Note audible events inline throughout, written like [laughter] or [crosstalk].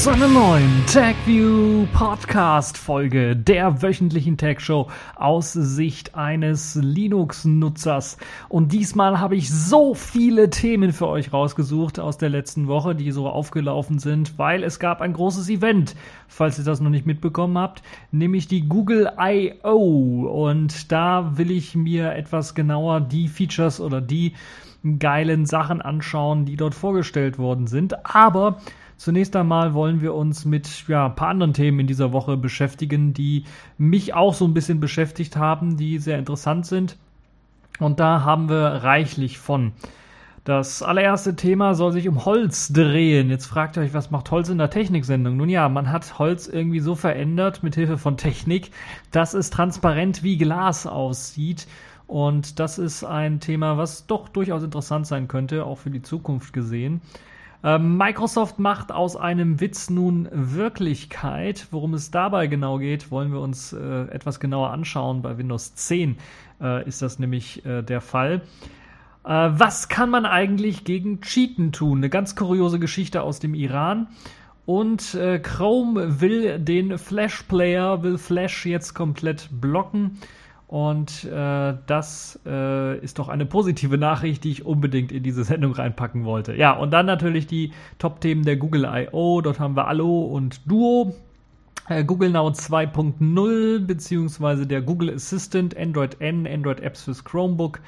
zu einer neuen TechView Podcast Folge der wöchentlichen Show aus Sicht eines Linux-Nutzers. Und diesmal habe ich so viele Themen für euch rausgesucht aus der letzten Woche, die so aufgelaufen sind, weil es gab ein großes Event, falls ihr das noch nicht mitbekommen habt, nämlich die Google I.O. Und da will ich mir etwas genauer die Features oder die geilen Sachen anschauen, die dort vorgestellt worden sind. Aber Zunächst einmal wollen wir uns mit ja, ein paar anderen Themen in dieser Woche beschäftigen, die mich auch so ein bisschen beschäftigt haben, die sehr interessant sind. Und da haben wir reichlich von. Das allererste Thema soll sich um Holz drehen. Jetzt fragt ihr euch, was macht Holz in der Techniksendung? Nun ja, man hat Holz irgendwie so verändert mit Hilfe von Technik, dass es transparent wie Glas aussieht. Und das ist ein Thema, was doch durchaus interessant sein könnte, auch für die Zukunft gesehen. Ähm, Microsoft macht aus einem Witz nun Wirklichkeit. Worum es dabei genau geht, wollen wir uns äh, etwas genauer anschauen. Bei Windows 10 äh, ist das nämlich äh, der Fall. Äh, was kann man eigentlich gegen Cheaten tun? Eine ganz kuriose Geschichte aus dem Iran. Und äh, Chrome will den Flash Player, will Flash jetzt komplett blocken. Und äh, das äh, ist doch eine positive Nachricht, die ich unbedingt in diese Sendung reinpacken wollte. Ja, und dann natürlich die Top-Themen der Google I.O. Dort haben wir Allo und Duo. Äh, Google Now 2.0 beziehungsweise der Google Assistant, Android N, Android Apps fürs Chromebook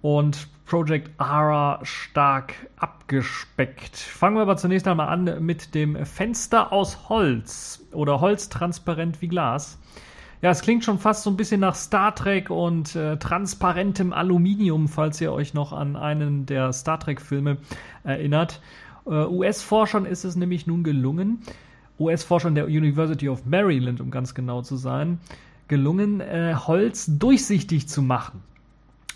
und Project Ara stark abgespeckt. Fangen wir aber zunächst einmal an mit dem Fenster aus Holz oder Holz transparent wie Glas. Ja, es klingt schon fast so ein bisschen nach Star Trek und äh, transparentem Aluminium, falls ihr euch noch an einen der Star Trek-Filme erinnert. Äh, US-Forschern ist es nämlich nun gelungen, US-Forschern der University of Maryland, um ganz genau zu sein, gelungen, äh, Holz durchsichtig zu machen.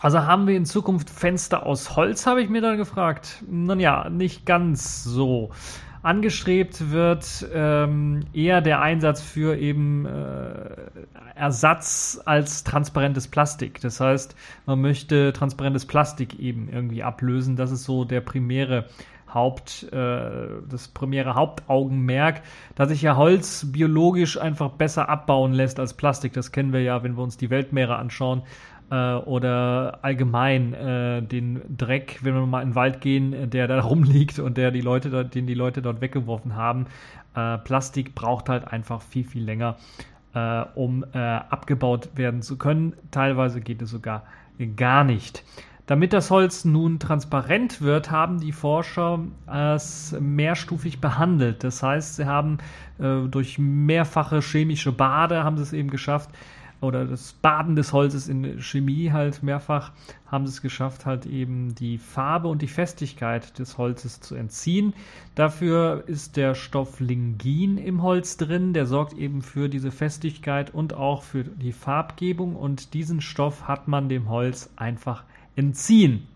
Also haben wir in Zukunft Fenster aus Holz, habe ich mir dann gefragt. Nun ja, nicht ganz so. Angestrebt wird ähm, eher der Einsatz für eben äh, Ersatz als transparentes Plastik. Das heißt, man möchte transparentes Plastik eben irgendwie ablösen. Das ist so der primäre Haupt, äh, das primäre Hauptaugenmerk, dass sich ja Holz biologisch einfach besser abbauen lässt als Plastik. Das kennen wir ja, wenn wir uns die Weltmeere anschauen äh, oder allgemein äh, den Dreck, wenn wir mal in den Wald gehen, der da [laughs] rumliegt und der die Leute den die Leute dort weggeworfen haben. Äh, Plastik braucht halt einfach viel, viel länger, äh, um äh, abgebaut werden zu können. Teilweise geht es sogar gar nicht. Damit das Holz nun transparent wird, haben die Forscher es mehrstufig behandelt. Das heißt, sie haben äh, durch mehrfache chemische Bade haben sie es eben geschafft, oder das Baden des Holzes in Chemie halt mehrfach haben sie es geschafft, halt eben die Farbe und die Festigkeit des Holzes zu entziehen. Dafür ist der Stoff Lingin im Holz drin, der sorgt eben für diese Festigkeit und auch für die Farbgebung und diesen Stoff hat man dem Holz einfach entziehen.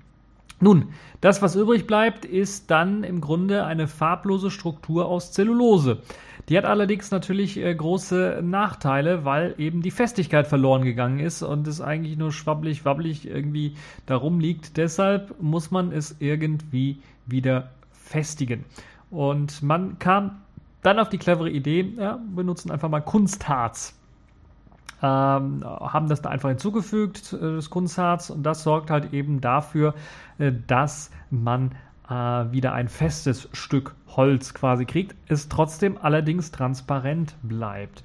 Nun, das, was übrig bleibt, ist dann im Grunde eine farblose Struktur aus Zellulose. Die hat allerdings natürlich äh, große Nachteile, weil eben die Festigkeit verloren gegangen ist und es eigentlich nur schwabbelig, wabbelig irgendwie darum liegt. Deshalb muss man es irgendwie wieder festigen. Und man kam dann auf die clevere Idee, ja, wir nutzen einfach mal Kunstharz ähm, haben das da einfach hinzugefügt, äh, das Kunstharz, und das sorgt halt eben dafür, äh, dass man äh, wieder ein festes Stück Holz quasi kriegt, es trotzdem allerdings transparent bleibt.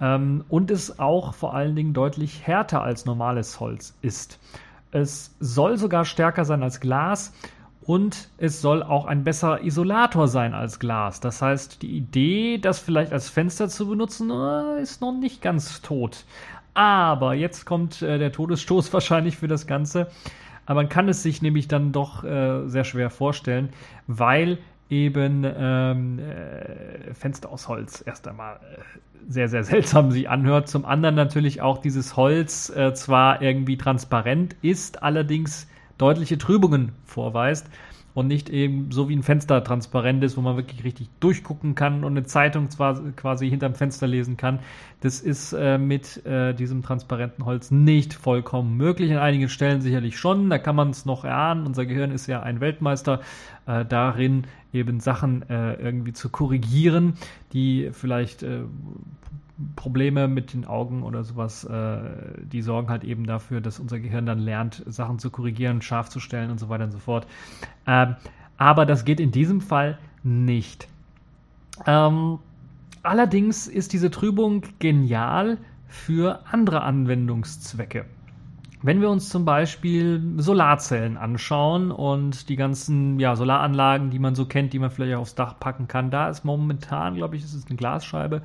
Ähm, und es auch vor allen Dingen deutlich härter als normales Holz ist. Es soll sogar stärker sein als Glas und es soll auch ein besserer Isolator sein als Glas. Das heißt, die Idee, das vielleicht als Fenster zu benutzen, äh, ist noch nicht ganz tot. Aber jetzt kommt äh, der Todesstoß [laughs] wahrscheinlich für das Ganze. Aber man kann es sich nämlich dann doch äh, sehr schwer vorstellen, weil eben ähm, äh, Fenster aus Holz erst einmal äh, sehr, sehr [laughs] seltsam sich anhört. Zum anderen natürlich auch dieses Holz äh, zwar irgendwie transparent ist, allerdings deutliche Trübungen vorweist. und nicht eben so wie ein Fenster transparent ist, wo man wirklich richtig durchgucken kann und eine Zeitung zwar quasi hinterm Fenster lesen kann. Das ist äh, mit äh, diesem transparenten Holz nicht vollkommen möglich. An einigen Stellen sicherlich schon, da kann man es noch erahnen. Unser Gehirn ist ja ein Weltmeister äh, darin, eben Sachen äh, irgendwie zu korrigieren, die vielleicht äh, Probleme mit den Augen oder sowas, äh, die sorgen halt eben dafür, dass unser Gehirn dann lernt, Sachen zu korrigieren, scharf zu stellen und so weiter und so fort. Ähm, aber das geht in diesem Fall nicht. Ähm, allerdings ist diese Trübung genial für andere Anwendungszwecke. Wenn wir uns zum Beispiel Solarzellen anschauen und die ganzen ja, Solaranlagen, die man so kennt, die man vielleicht auch aufs Dach packen kann, da ist momentan, glaube ich, ist eine Glasscheibe,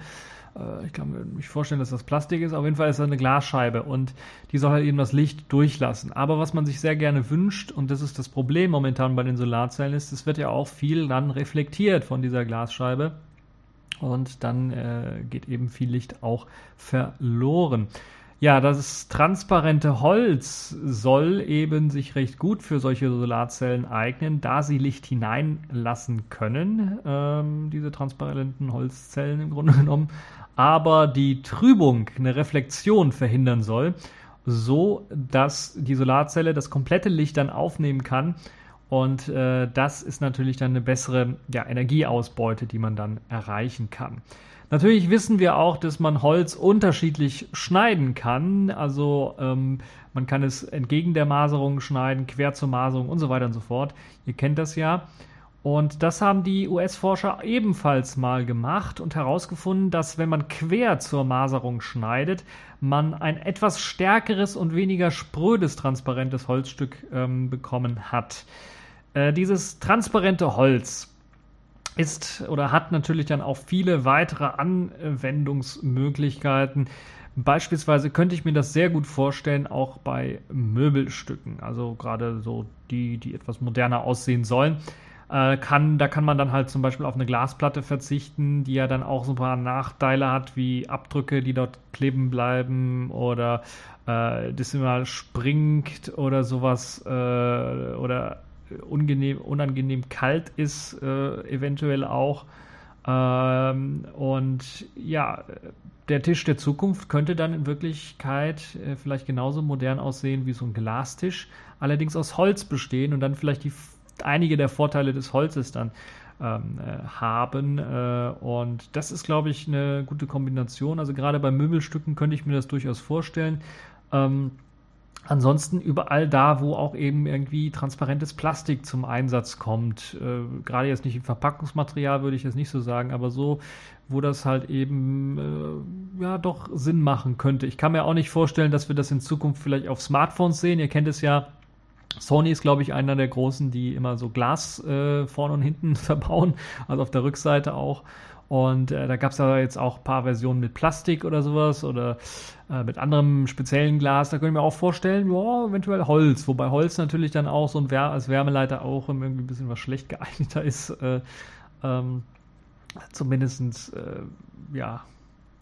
äh, ich kann mir vorstellen, dass das Plastik ist. Auf jeden Fall ist das eine Glasscheibe und die soll halt eben das Licht durchlassen. Aber was man sich sehr gerne wünscht, und das ist das Problem momentan bei den Solarzellen, ist, es wird ja auch viel dann reflektiert von dieser Glasscheibe. Und dann äh, geht eben viel Licht auch verloren. Ja, das transparente Holz soll eben sich recht gut für solche Solarzellen eignen, da sie Licht hineinlassen können, ähm, diese transparenten Holzzellen im Grunde genommen aber die Trübung, eine Reflexion verhindern soll, so dass die Solarzelle das komplette Licht dann aufnehmen kann. Und äh, das ist natürlich dann eine bessere ja, Energieausbeute, die man dann erreichen kann. Natürlich wissen wir auch, dass man Holz unterschiedlich schneiden kann. Also ähm, man kann es entgegen der Maserung schneiden, quer zur Maserung und so weiter und so fort. Ihr kennt das ja. Und das haben die US-Forscher ebenfalls mal gemacht und herausgefunden, dass wenn man quer zur Maserung schneidet, man ein etwas stärkeres und weniger sprödes transparentes Holzstück ähm, bekommen hat. Äh, dieses transparente Holz ist oder hat natürlich dann auch viele weitere Anwendungsmöglichkeiten. Beispielsweise könnte ich mir das sehr gut vorstellen, auch bei Möbelstücken, also gerade so die, die etwas moderner aussehen sollen äh, kann, da kann man dann halt zum Beispiel auf eine Glasplatte verzichten, die ja dann auch so ein paar Nachteile hat, wie Abdrücke, die dort kleben bleiben oder äh, das immer springt oder sowas äh, oder unangenehm, unangenehm kalt ist, äh, eventuell auch. Ähm, und ja, der Tisch der Zukunft könnte dann in Wirklichkeit äh, vielleicht genauso modern aussehen wie so ein Glastisch, allerdings aus Holz bestehen und dann vielleicht die einige der Vorteile des Holzes dann ähm, äh, haben. Äh, und das ist, glaube ich, eine gute Kombination. Also gerade bei Möbelstücken könnte ich mir das durchaus vorstellen. Ähm, Ansonsten überall da, wo auch eben irgendwie transparentes Plastik zum Einsatz kommt, äh, gerade jetzt nicht im Verpackungsmaterial würde ich jetzt nicht so sagen, aber so, wo das halt eben äh, ja doch Sinn machen könnte. Ich kann mir auch nicht vorstellen, dass wir das in Zukunft vielleicht auf Smartphones sehen. Ihr kennt es ja, Sony ist, glaube ich, einer der großen, die immer so Glas äh, vorne und hinten [laughs] verbauen, also auf der Rückseite auch. Und äh, da gab es ja jetzt auch ein paar Versionen mit Plastik oder sowas oder äh, mit anderem speziellen Glas. Da könnte ich mir auch vorstellen, ja, eventuell Holz. Wobei Holz natürlich dann auch so ein Wär als Wärmeleiter auch irgendwie ein bisschen was schlecht [laughs] geeigneter ist. Äh, ähm, Zumindest, äh, ja,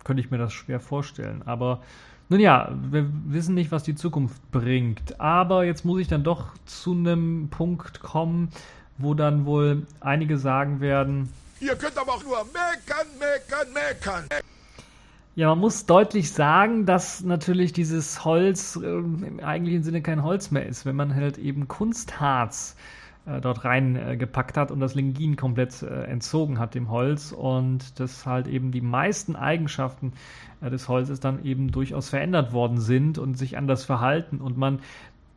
könnte ich mir das schwer vorstellen. Aber nun ja, wir wissen nicht, was die Zukunft bringt. Aber jetzt muss ich dann doch zu einem Punkt kommen, wo dann wohl einige sagen werden. Ihr könnt aber auch nur meckern, meckern, meckern. Ja, man muss deutlich sagen, dass natürlich dieses Holz äh, im eigentlichen Sinne kein Holz mehr ist, wenn man halt eben Kunstharz äh, dort reingepackt äh, hat und das Lingin komplett äh, entzogen hat dem Holz und das halt eben die meisten Eigenschaften des Holzes dann eben durchaus verändert worden sind und sich anders verhalten und man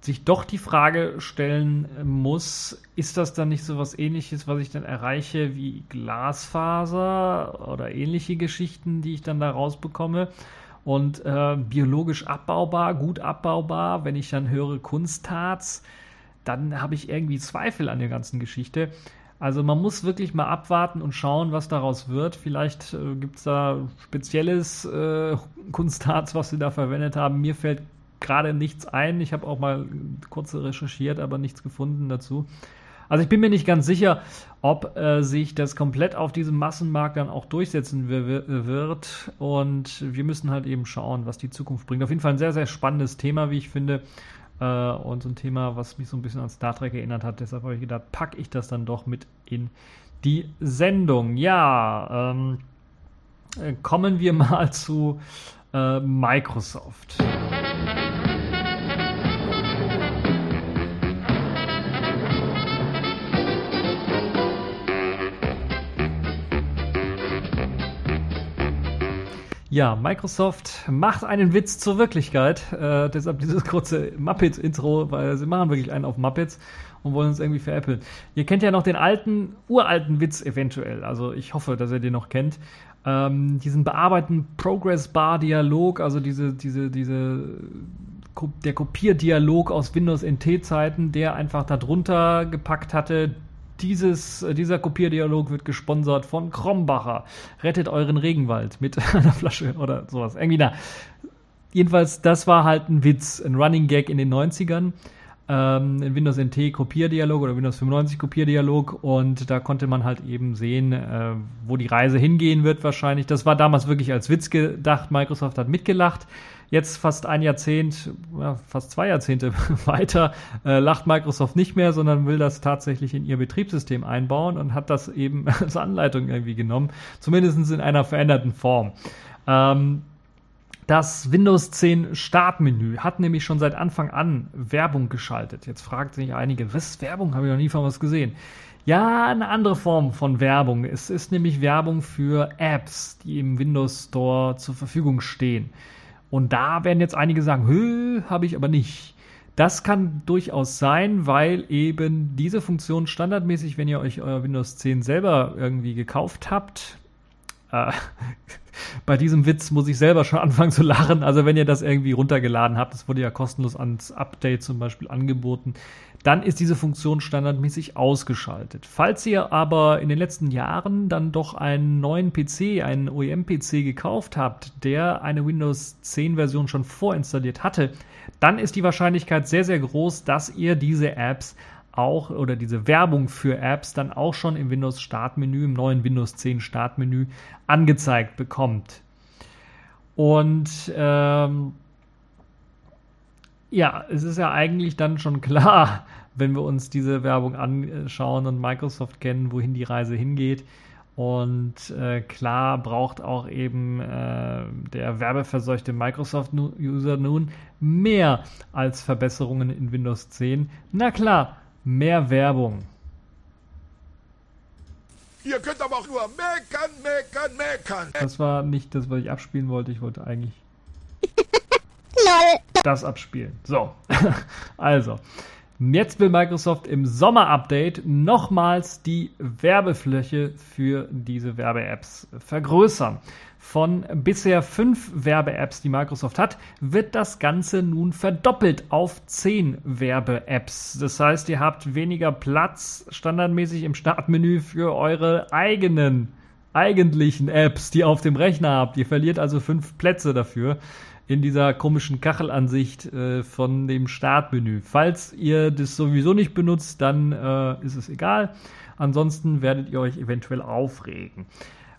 sich doch die Frage stellen muss, ist das dann nicht so was ähnliches, was ich dann erreiche wie Glasfaser oder ähnliche Geschichten, die ich dann da rausbekomme? Und äh, biologisch abbaubar, gut abbaubar, wenn ich dann höre Kunstharz, dann habe ich irgendwie Zweifel an der ganzen Geschichte. Also man muss wirklich mal abwarten und schauen, was daraus wird. Vielleicht äh, gibt es da spezielles äh, Kunstharz, was sie da verwendet haben. Mir fällt gerade nichts ein. Ich habe auch mal kurz recherchiert, aber nichts gefunden dazu. Also ich bin mir nicht ganz sicher, ob äh, sich das komplett auf diesem Massenmarkt dann auch durchsetzen wird. Und wir müssen halt eben schauen, was die Zukunft bringt. Auf jeden Fall ein sehr, sehr spannendes Thema, wie ich finde. Äh, und so ein Thema, was mich so ein bisschen an Star Trek erinnert hat. Deshalb habe ich gedacht, packe ich das dann doch mit in die Sendung. Ja, ähm, äh, kommen wir [laughs] mal zu äh, Microsoft. Ja, Microsoft macht einen Witz zur Wirklichkeit. Äh, deshalb dieses kurze Muppets-Intro, weil sie machen wirklich einen auf Muppets und wollen uns irgendwie veräppeln. Ihr kennt ja noch den alten, uralten Witz eventuell. Also ich hoffe, dass ihr den noch kennt. Ähm, diesen bearbeiteten Progress-Bar-Dialog, also diese, diese, diese, der Kopierdialog aus Windows NT-Zeiten, der einfach darunter gepackt hatte, dieses, äh, dieser Kopierdialog wird gesponsert von Krombacher. Rettet euren Regenwald mit [laughs] einer Flasche oder sowas. Irgendwie da. Jedenfalls, das war halt ein Witz, ein Running Gag in den 90ern. Ähm, in Windows NT Kopierdialog oder Windows 95 Kopierdialog und da konnte man halt eben sehen, äh, wo die Reise hingehen wird wahrscheinlich. Das war damals wirklich als Witz gedacht. Microsoft hat mitgelacht. Jetzt fast ein Jahrzehnt, ja, fast zwei Jahrzehnte [laughs] weiter, äh, lacht Microsoft nicht mehr, sondern will das tatsächlich in ihr Betriebssystem einbauen und hat das eben [laughs] als Anleitung irgendwie genommen, zumindest in einer veränderten Form. Ähm, das Windows 10 Startmenü hat nämlich schon seit Anfang an Werbung geschaltet. Jetzt fragt sich einige, was Werbung? Habe ich noch nie von was gesehen. Ja, eine andere Form von Werbung. Es ist nämlich Werbung für Apps, die im Windows Store zur Verfügung stehen. Und da werden jetzt einige sagen, hö, habe ich aber nicht. Das kann durchaus sein, weil eben diese Funktion standardmäßig, wenn ihr euch euer Windows 10 selber irgendwie gekauft habt, äh, [laughs] bei diesem Witz muss ich selber schon [laughs] anfangen zu lachen. Also wenn ihr das irgendwie runtergeladen habt, das wurde ja kostenlos ans Update zum Beispiel angeboten, dann ist diese Funktion standardmäßig ausgeschaltet. Falls ihr aber in den letzten Jahren dann doch einen neuen PC, einen OEM-PC gekauft habt, der eine Windows 10 Version schon vorinstalliert hatte, dann ist die Wahrscheinlichkeit sehr, sehr groß, dass ihr diese Apps auch oder diese Werbung für Apps dann auch schon im Windows Startmenü, im neuen Windows 10 Startmenü angezeigt bekommt. Und ähm, ja, es ist ja eigentlich dann schon klar, [laughs] wenn wir uns diese Werbung anschauen und Microsoft kennen, wohin die Reise hingeht. Und äh, klar braucht auch eben äh, der werbeverseuchte Microsoft-User nun mehr als Verbesserungen in Windows 10. Na klar, mehr Werbung. Ihr könnt aber auch nur meckern, meckern, meckern. Das war nicht das, was ich abspielen wollte. Ich wollte eigentlich [laughs] das abspielen. So, [laughs] also. Jetzt will Microsoft im Sommer-Update nochmals die Werbefläche für diese Werbe-Apps vergrößern. Von bisher fünf Werbe-Apps, die Microsoft hat, wird das Ganze nun verdoppelt auf zehn Werbe-Apps. Das heißt, ihr habt weniger Platz standardmäßig im Startmenü für eure eigenen eigentlichen Apps, die ihr auf dem Rechner habt. Ihr verliert also fünf Plätze dafür in dieser komischen Kachelansicht äh, von dem Startmenü. Falls ihr das sowieso nicht benutzt, dann äh, ist es egal. Ansonsten werdet ihr euch eventuell aufregen.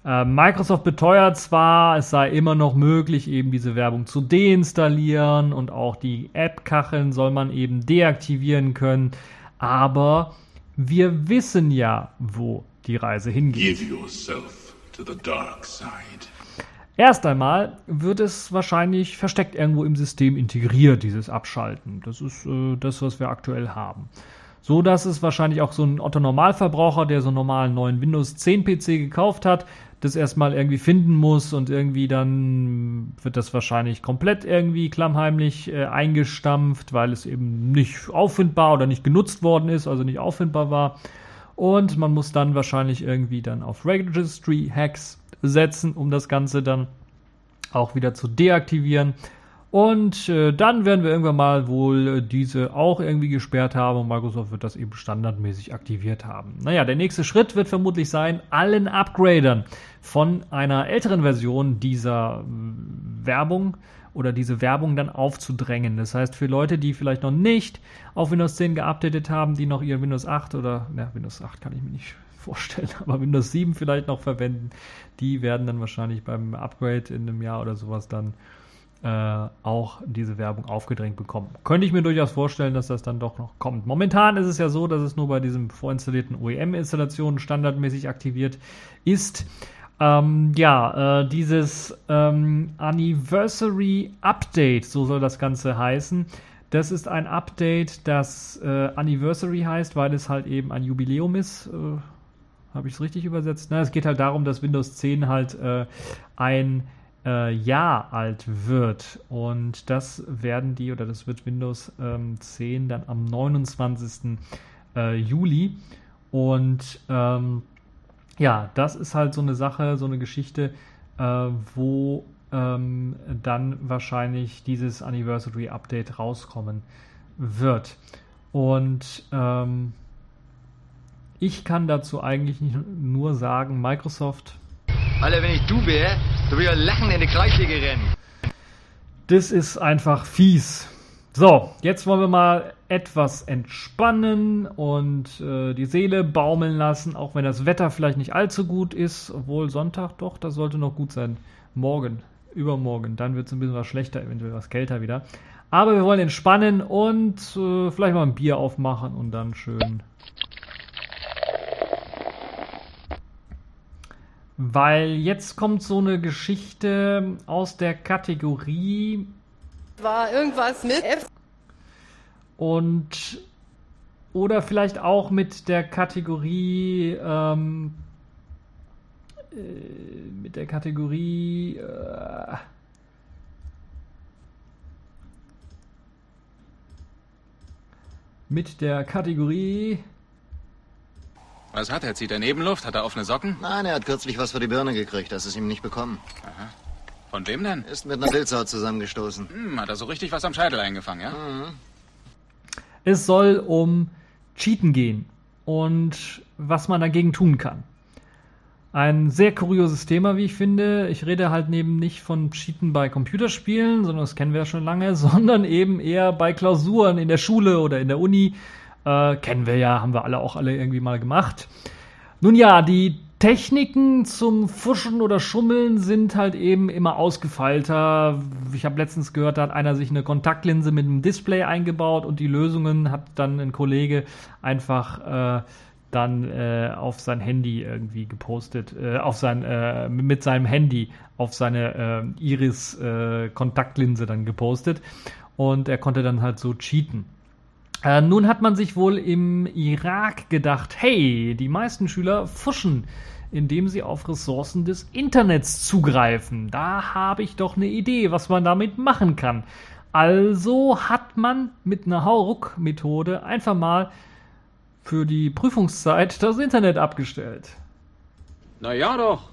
Äh, Microsoft beteuert zwar, es sei immer noch möglich, eben diese Werbung zu deinstallieren und auch die App-Kacheln soll man eben deaktivieren können, aber wir wissen ja, wo die Reise hingeht. Give yourself to the dark side. Erst einmal wird es wahrscheinlich versteckt irgendwo im System integriert, dieses Abschalten. Das ist äh, das, was wir aktuell haben. So dass es wahrscheinlich auch so ein Otto Normalverbraucher, der so einen normalen neuen Windows 10 PC gekauft hat, das erstmal irgendwie finden muss und irgendwie dann wird das wahrscheinlich komplett irgendwie klammheimlich äh, eingestampft, weil es eben nicht auffindbar oder nicht genutzt worden ist, also nicht auffindbar war. Und man muss dann wahrscheinlich irgendwie dann auf Registry Hacks setzen, um das Ganze dann auch wieder zu deaktivieren. Und äh, dann werden wir irgendwann mal wohl äh, diese auch irgendwie gesperrt haben und Microsoft wird das eben standardmäßig aktiviert haben. Naja, der nächste Schritt wird vermutlich sein, allen Upgradern von einer älteren Version dieser äh, Werbung oder diese Werbung dann aufzudrängen. Das heißt, für Leute, die vielleicht noch nicht auf Windows 10 geupdatet haben, die noch ihr Windows 8 oder, na, Windows 8 kann ich mir nicht [laughs] vorstellen, aber Windows 7 vielleicht noch verwenden, die werden dann wahrscheinlich beim Upgrade in einem Jahr oder sowas dann äh, auch diese Werbung aufgedrängt bekommen. Könnte ich mir durchaus vorstellen, dass das dann doch noch kommt. Momentan ist es ja so, dass es nur bei diesem vorinstallierten OEM-Installationen standardmäßig aktiviert ist. Ähm, ja, äh, dieses ähm, Anniversary Update, so soll das Ganze heißen. Das ist ein Update, das äh, Anniversary heißt, weil es halt eben ein Jubiläum ist. Äh, Habe ich es richtig übersetzt? Na, es geht halt darum, dass Windows 10 halt äh, ein äh, Jahr alt wird. Und das werden die, oder das wird Windows ähm, 10 dann am 29. Äh, Juli. Und ähm, ja, das ist halt so eine Sache, so eine Geschichte, äh, wo ähm, dann wahrscheinlich dieses Anniversary Update rauskommen wird. Und ähm, ich kann dazu eigentlich nur sagen, Microsoft. Alter, wenn ich du wäre, du würdest lachen in die Kreisliga rennen. Das ist einfach fies. So, jetzt wollen wir mal etwas entspannen und äh, die Seele baumeln lassen, auch wenn das Wetter vielleicht nicht allzu gut ist, obwohl Sonntag doch, das sollte noch gut sein. Morgen, übermorgen, dann wird es ein bisschen was schlechter, eventuell was kälter wieder. Aber wir wollen entspannen und äh, vielleicht mal ein Bier aufmachen und dann schön. Weil jetzt kommt so eine Geschichte aus der Kategorie war irgendwas mit F. Und oder vielleicht auch mit der Kategorie ähm, äh, mit der Kategorie äh, mit der Kategorie Was hat er? Zieht er Nebenluft? Hat er offene Socken? Nein, er hat kürzlich was für die Birne gekriegt. Das ist ihm nicht bekommen. Von wem denn? Ist mit einer Pilzau zusammengestoßen. Hm, hat er so richtig was am Scheitel eingefangen, ja? Es soll um Cheaten gehen und was man dagegen tun kann. Ein sehr kurioses Thema, wie ich finde. Ich rede halt neben nicht von Cheaten bei Computerspielen, sondern das kennen wir ja schon lange, [laughs] sondern eben eher bei Klausuren in der Schule oder in der Uni. Äh, kennen wir ja, haben wir alle auch alle irgendwie mal gemacht. Nun ja, die Techniken zum Fuschen oder Schummeln sind halt eben immer ausgefeilter. Ich habe letztens gehört, da hat einer sich eine Kontaktlinse mit einem Display eingebaut und die Lösungen hat dann ein Kollege einfach äh, dann äh, auf sein Handy irgendwie gepostet, äh, auf sein, äh, mit seinem Handy auf seine äh, Iris-Kontaktlinse dann gepostet und er konnte dann halt so cheaten. Äh, nun hat man sich wohl im Irak gedacht, hey, die meisten Schüler fuschen, indem sie auf Ressourcen des Internets zugreifen. Da habe ich doch eine Idee, was man damit machen kann. Also hat man mit einer Hauruck-Methode einfach mal für die Prüfungszeit das Internet abgestellt. Na ja doch.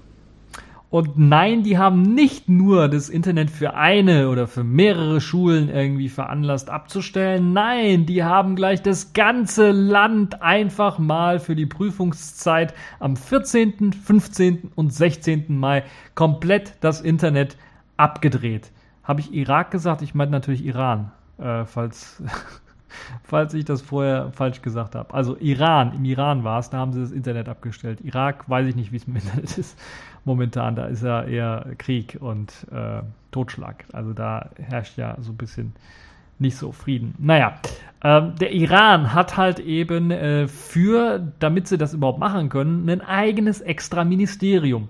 Und nein, die haben nicht nur das Internet für eine oder für mehrere Schulen irgendwie veranlasst abzustellen. Nein, die haben gleich das ganze Land einfach mal für die Prüfungszeit am 14., 15. und 16. Mai komplett das Internet abgedreht. Habe ich Irak gesagt? Ich meine natürlich Iran, äh, falls, [laughs] falls ich das vorher falsch gesagt habe. Also Iran, im Iran war es, da haben sie das Internet abgestellt. Irak weiß ich nicht, wie es mit Internet ist momentan. Da ist ja eher Krieg und äh, Totschlag. Also da herrscht ja so ein bisschen nicht so Frieden. Naja, ähm, der Iran hat halt eben äh, für, damit sie das überhaupt machen können, ein eigenes extra Ministerium.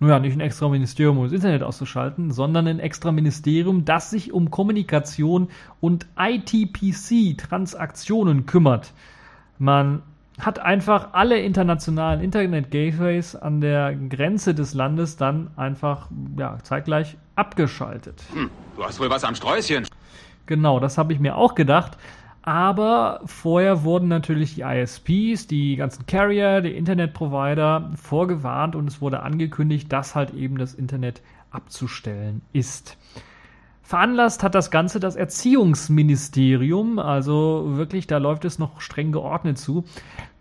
Naja, nicht ein extra Ministerium, um das Internet auszuschalten, sondern ein extra Ministerium, das sich um Kommunikation und ITPC-Transaktionen kümmert. Man hat einfach alle internationalen Internet-Gateways an der Grenze des Landes dann einfach ja, zeitgleich abgeschaltet. Hm, du hast wohl was am Sträußchen. Genau, das habe ich mir auch gedacht. Aber vorher wurden natürlich die ISPs, die ganzen Carrier, die Internetprovider vorgewarnt und es wurde angekündigt, dass halt eben das Internet abzustellen ist. Veranlasst hat das Ganze das Erziehungsministerium, also wirklich, da läuft es noch streng geordnet zu.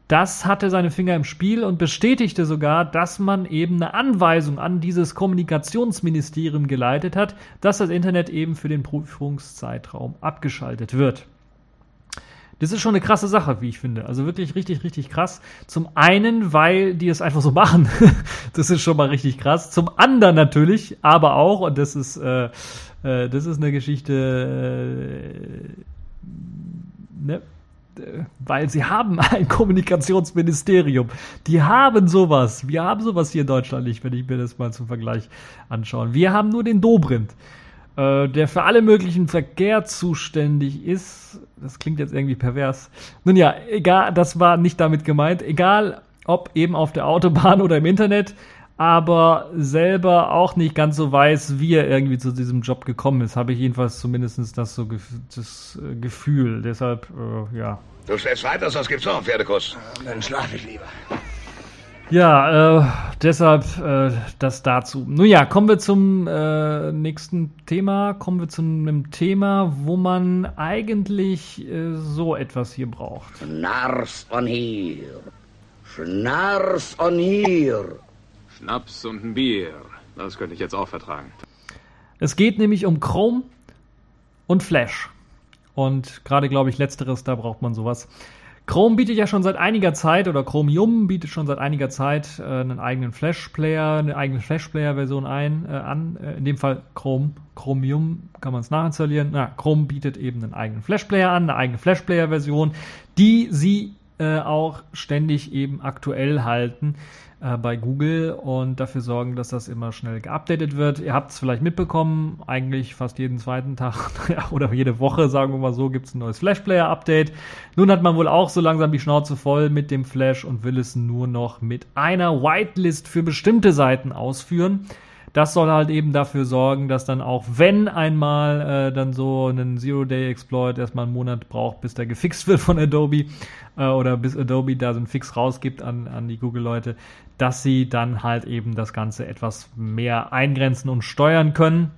Das hatte seine Finger im Spiel und bestätigte sogar, dass man eben eine Anweisung an dieses Kommunikationsministerium geleitet hat, dass das Internet eben für den Prüfungszeitraum abgeschaltet wird. Das ist schon eine krasse Sache, wie ich finde. Also wirklich richtig, richtig krass. Zum einen, weil die es einfach so machen. [laughs] das ist schon mal richtig krass. Zum anderen natürlich, aber auch, und das ist, äh, äh, das ist eine Geschichte, äh, ne? Äh, weil sie haben [laughs] ein Kommunikationsministerium. Die haben sowas. Wir haben sowas hier in Deutschland nicht, wenn ich mir das mal zum Vergleich anschaue. Wir haben nur den Dobrindt, äh, der für alle möglichen Verkehr zuständig ist. Das klingt jetzt irgendwie pervers. Nun ja, egal, das war nicht damit gemeint. Egal, ob eben auf der Autobahn [laughs] oder im Internet, aber selber auch nicht ganz so weiß, wie er irgendwie zu diesem Job gekommen ist. Habe ich jedenfalls zumindest das so das äh, Gefühl. Deshalb, äh, ja. Du stellst weiter, sonst gibt's noch einen Pferdekuss. Dann schlaf ich lieber. Ja, äh, deshalb äh, das dazu. Nun ja, kommen wir zum äh, nächsten Thema. Kommen wir zu einem Thema, wo man eigentlich äh, so etwas hier braucht. Schnars on hier. Schnars on hier. Schnaps und ein Bier. Das könnte ich jetzt auch vertragen. Es geht nämlich um Chrome und Flash. Und gerade, glaube ich, letzteres, da braucht man sowas. Chrome bietet ja schon seit einiger Zeit, oder Chromium bietet schon seit einiger Zeit äh, einen eigenen Flash-Player, eine eigene Flash-Player-Version ein, äh, an. Äh, in dem Fall Chrome. Chromium kann man es nachinstallieren. Na, Chrome bietet eben einen eigenen Flash-Player an, eine eigene Flash-Player-Version, die sie äh, auch ständig eben aktuell halten äh, bei Google und dafür sorgen, dass das immer schnell geupdatet wird. Ihr habt es vielleicht mitbekommen, eigentlich fast jeden zweiten Tag [laughs] oder jede Woche, sagen wir mal so, gibt es ein neues Flash-Player-Update. Nun hat man wohl auch so langsam die Schnauze voll mit dem Flash und will es nur noch mit einer Whitelist für bestimmte Seiten ausführen. Das soll halt eben dafür sorgen, dass dann auch, wenn einmal äh, dann so ein Zero-Day-Exploit erstmal einen Monat braucht, bis der gefixt wird von Adobe äh, oder bis Adobe da so einen Fix rausgibt an, an die Google-Leute, dass sie dann halt eben das Ganze etwas mehr eingrenzen und steuern können.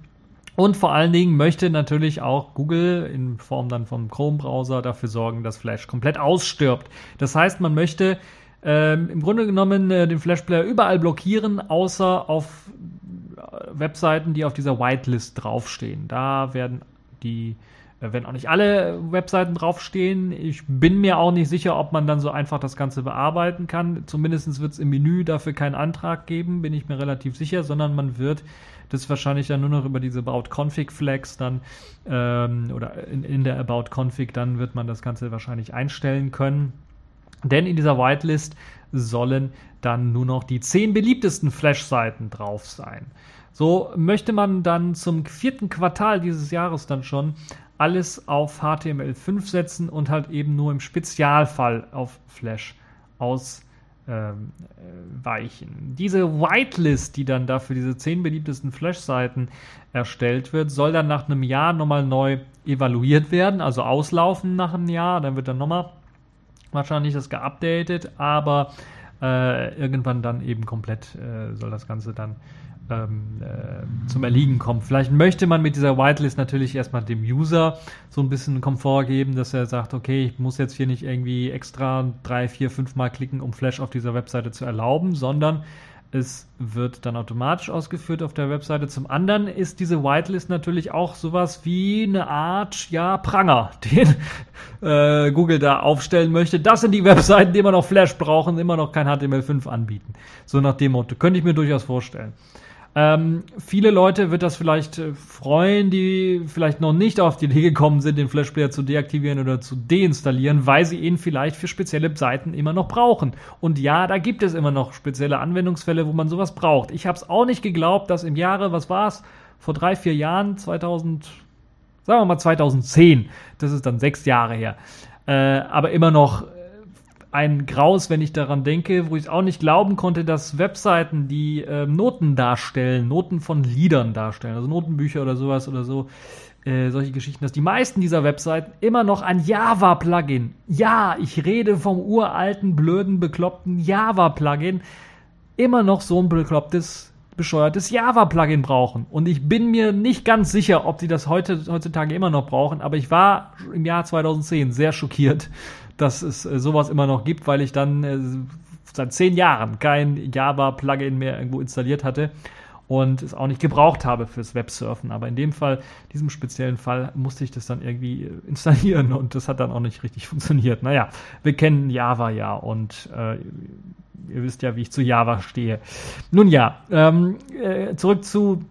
Und vor allen Dingen möchte natürlich auch Google in Form dann vom Chrome-Browser dafür sorgen, dass Flash komplett ausstirbt. Das heißt, man möchte ähm, im Grunde genommen äh, den Flash-Player überall blockieren, außer auf Webseiten, die auf dieser Whitelist draufstehen. Da werden die äh, werden auch nicht alle Webseiten draufstehen. Ich bin mir auch nicht sicher, ob man dann so einfach das Ganze bearbeiten kann. Zumindest wird es im Menü dafür keinen Antrag geben, bin ich mir relativ sicher, sondern man wird das wahrscheinlich dann nur noch über diese About Config Flags dann ähm, oder in, in der About Config dann wird man das Ganze wahrscheinlich einstellen können. Denn in dieser Whitelist sollen dann nur noch die zehn beliebtesten Flash-Seiten drauf sein. So möchte man dann zum vierten Quartal dieses Jahres dann schon alles auf HTML5 setzen und halt eben nur im Spezialfall auf Flash ausweichen. Ähm, diese Whitelist, die dann dafür diese zehn beliebtesten Flash-Seiten erstellt wird, soll dann nach einem Jahr nochmal neu evaluiert werden, also auslaufen nach einem Jahr, dann wird dann nochmal wahrscheinlich das geupdatet, aber äh, irgendwann dann eben komplett äh, soll das Ganze dann ähm, äh, zum Erliegen kommen. Vielleicht möchte man mit dieser Whitelist natürlich erstmal dem User so ein bisschen Komfort geben, dass er sagt, okay, ich muss jetzt hier nicht irgendwie extra drei, vier, fünf Mal klicken, um Flash auf dieser Webseite zu erlauben, sondern es wird dann automatisch ausgeführt auf der Webseite. Zum anderen ist diese Whitelist natürlich auch sowas wie eine Art, ja, Pranger, [laughs] den äh, Google da aufstellen möchte. Das sind die Webseiten, die immer noch Flash brauchen, immer noch kein HTML5 anbieten. So nach dem Motto. Könnte ich mir durchaus vorstellen. Ähm, viele Leute wird das vielleicht äh, freuen, die vielleicht noch nicht auf die Idee gekommen sind, den Flash Player zu deaktivieren oder zu deinstallieren, weil sie ihn vielleicht für spezielle Seiten immer noch brauchen. Und ja, da gibt es immer noch spezielle Anwendungsfälle, wo man sowas braucht. Ich habe es auch nicht geglaubt, dass im Jahre, was war es, vor drei, vier Jahren, 2000, sagen wir mal 2010, das ist dann sechs Jahre her, äh, aber immer noch ein Graus, wenn ich daran denke, wo ich auch nicht glauben konnte, dass Webseiten, die äh, Noten darstellen, Noten von Liedern darstellen, also Notenbücher oder sowas oder so, äh, solche Geschichten, dass die meisten dieser Webseiten immer noch ein Java-Plugin, ja, ich rede vom uralten, blöden, bekloppten Java-Plugin, immer noch so ein beklopptes, bescheuertes Java-Plugin brauchen. Und ich bin mir nicht ganz sicher, ob die das heute, heutzutage immer noch brauchen, aber ich war im Jahr 2010 sehr schockiert, dass es äh, sowas immer noch gibt, weil ich dann äh, seit zehn Jahren kein Java-Plugin mehr irgendwo installiert hatte. und es auch nicht gebraucht habe fürs Websurfen. Aber in dem Fall, diesem speziellen Fall, musste ich das dann irgendwie installieren und das hat dann auch nicht richtig [laughs] funktioniert. Naja, wir kennen Java ja und äh, ihr wisst ja, wie ich zu Java stehe. Nun ja, ähm, äh, zurück zu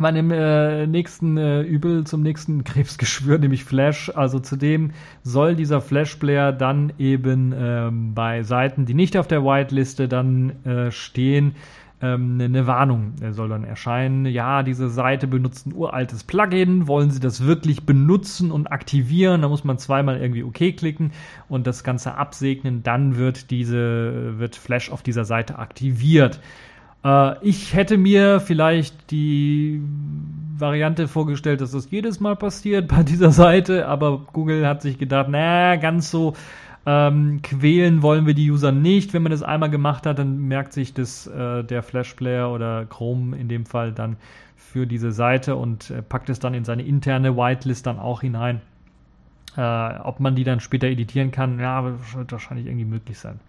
meinem äh, nächsten äh, Übel, zum nächsten Krebsgeschwür, [laughs] nämlich Flash. Also zudem soll dieser Flash-Player dann eben ähm, bei Seiten, die nicht auf der Whiteliste dann äh, stehen, ähm, eine Warnung soll dann erscheinen. Ja, diese Seite benutzt ein uraltes Plugin. Wollen Sie das wirklich benutzen und aktivieren? Da muss man zweimal irgendwie OK klicken und das Ganze absegnen. Dann wird diese, wird Flash auf dieser Seite aktiviert. Äh, ich hätte mir vielleicht die Variante vorgestellt, dass das jedes Mal passiert [laughs] bei dieser Seite, aber Google hat sich gedacht, naja, ganz so ähm, quälen wollen wir die User nicht. Wenn man das einmal gemacht hat, dann merkt sich das äh, der Flash Player oder Chrome in dem Fall dann für diese Seite und äh, packt es dann in seine interne Whitelist dann auch hinein. Äh, ob man die dann später editieren kann, ja, wird wahrscheinlich irgendwie möglich sein.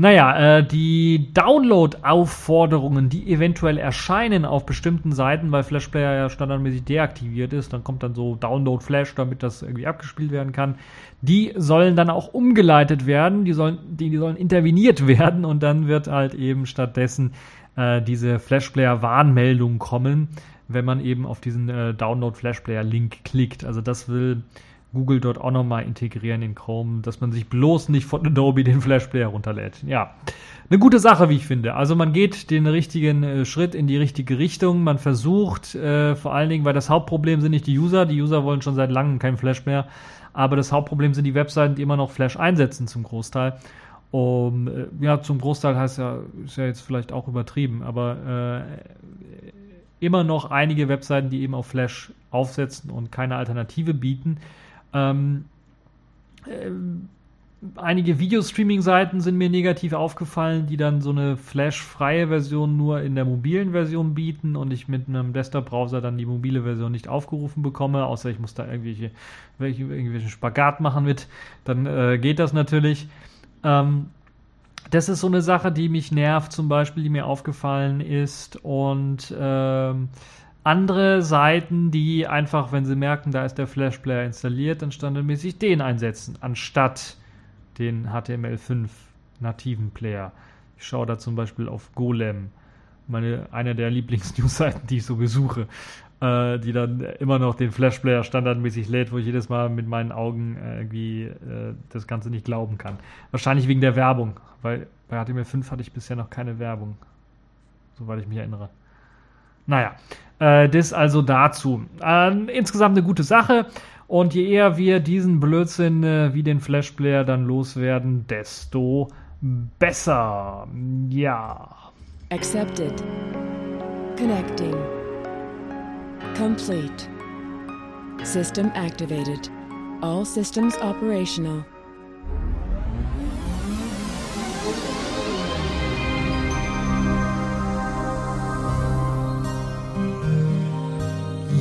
Naja, äh, die Download-Aufforderungen, die eventuell erscheinen auf bestimmten Seiten, weil Flash Player ja standardmäßig deaktiviert ist, dann kommt dann so Download Flash, damit das irgendwie abgespielt werden kann. Die sollen dann auch umgeleitet werden, die sollen, die, die sollen interveniert [laughs] werden und dann wird halt eben stattdessen äh, diese Flash Player Warnmeldung kommen, wenn man eben auf diesen äh, Download Flash Player Link klickt. Also das will Google dort auch nochmal integrieren in Chrome, dass man sich bloß nicht von Adobe den Flash Player runterlädt. Ja, eine gute Sache, wie ich finde. Also man geht den richtigen äh, Schritt in die richtige Richtung. Man versucht äh, vor allen Dingen, weil das Hauptproblem sind nicht die User. Die User wollen schon seit langem kein Flash mehr. Aber das Hauptproblem sind die Webseiten, die immer noch Flash einsetzen zum Großteil. Um, äh, ja, zum Großteil heißt ja, ist ja jetzt vielleicht auch übertrieben, aber äh, immer noch einige Webseiten, die eben auf Flash aufsetzen und keine Alternative bieten. Ähm, äh, einige Videostreaming-Seiten sind mir negativ aufgefallen, die dann so eine Flash-freie Version nur in der mobilen Version bieten und ich mit einem Desktop-Browser dann die mobile Version nicht aufgerufen bekomme, außer ich muss da irgendwelche, welche, irgendwelchen Spagat machen mit, dann äh, geht das natürlich. Ähm, das ist so eine Sache, die mich nervt, zum Beispiel, die mir aufgefallen ist und ähm, andere Seiten, die einfach, wenn sie merken, da ist der Flash Player installiert, dann standardmäßig den einsetzen, anstatt den HTML5 nativen Player. Ich schaue da zum Beispiel auf Golem, meine, eine der Lieblings-News-Seiten, die ich so besuche, äh, die dann immer noch den Flash Player standardmäßig lädt, wo ich jedes Mal mit meinen Augen äh, irgendwie äh, das Ganze nicht glauben kann. Wahrscheinlich wegen der Werbung, weil bei HTML5 hatte ich bisher noch keine Werbung, soweit ich mich erinnere. Naja, äh, das also dazu. Äh, insgesamt eine gute Sache. Und je eher wir diesen Blödsinn äh, wie den Flash Player dann loswerden, desto besser. Ja. Accepted. Connecting. Complete. System activated. All systems operational.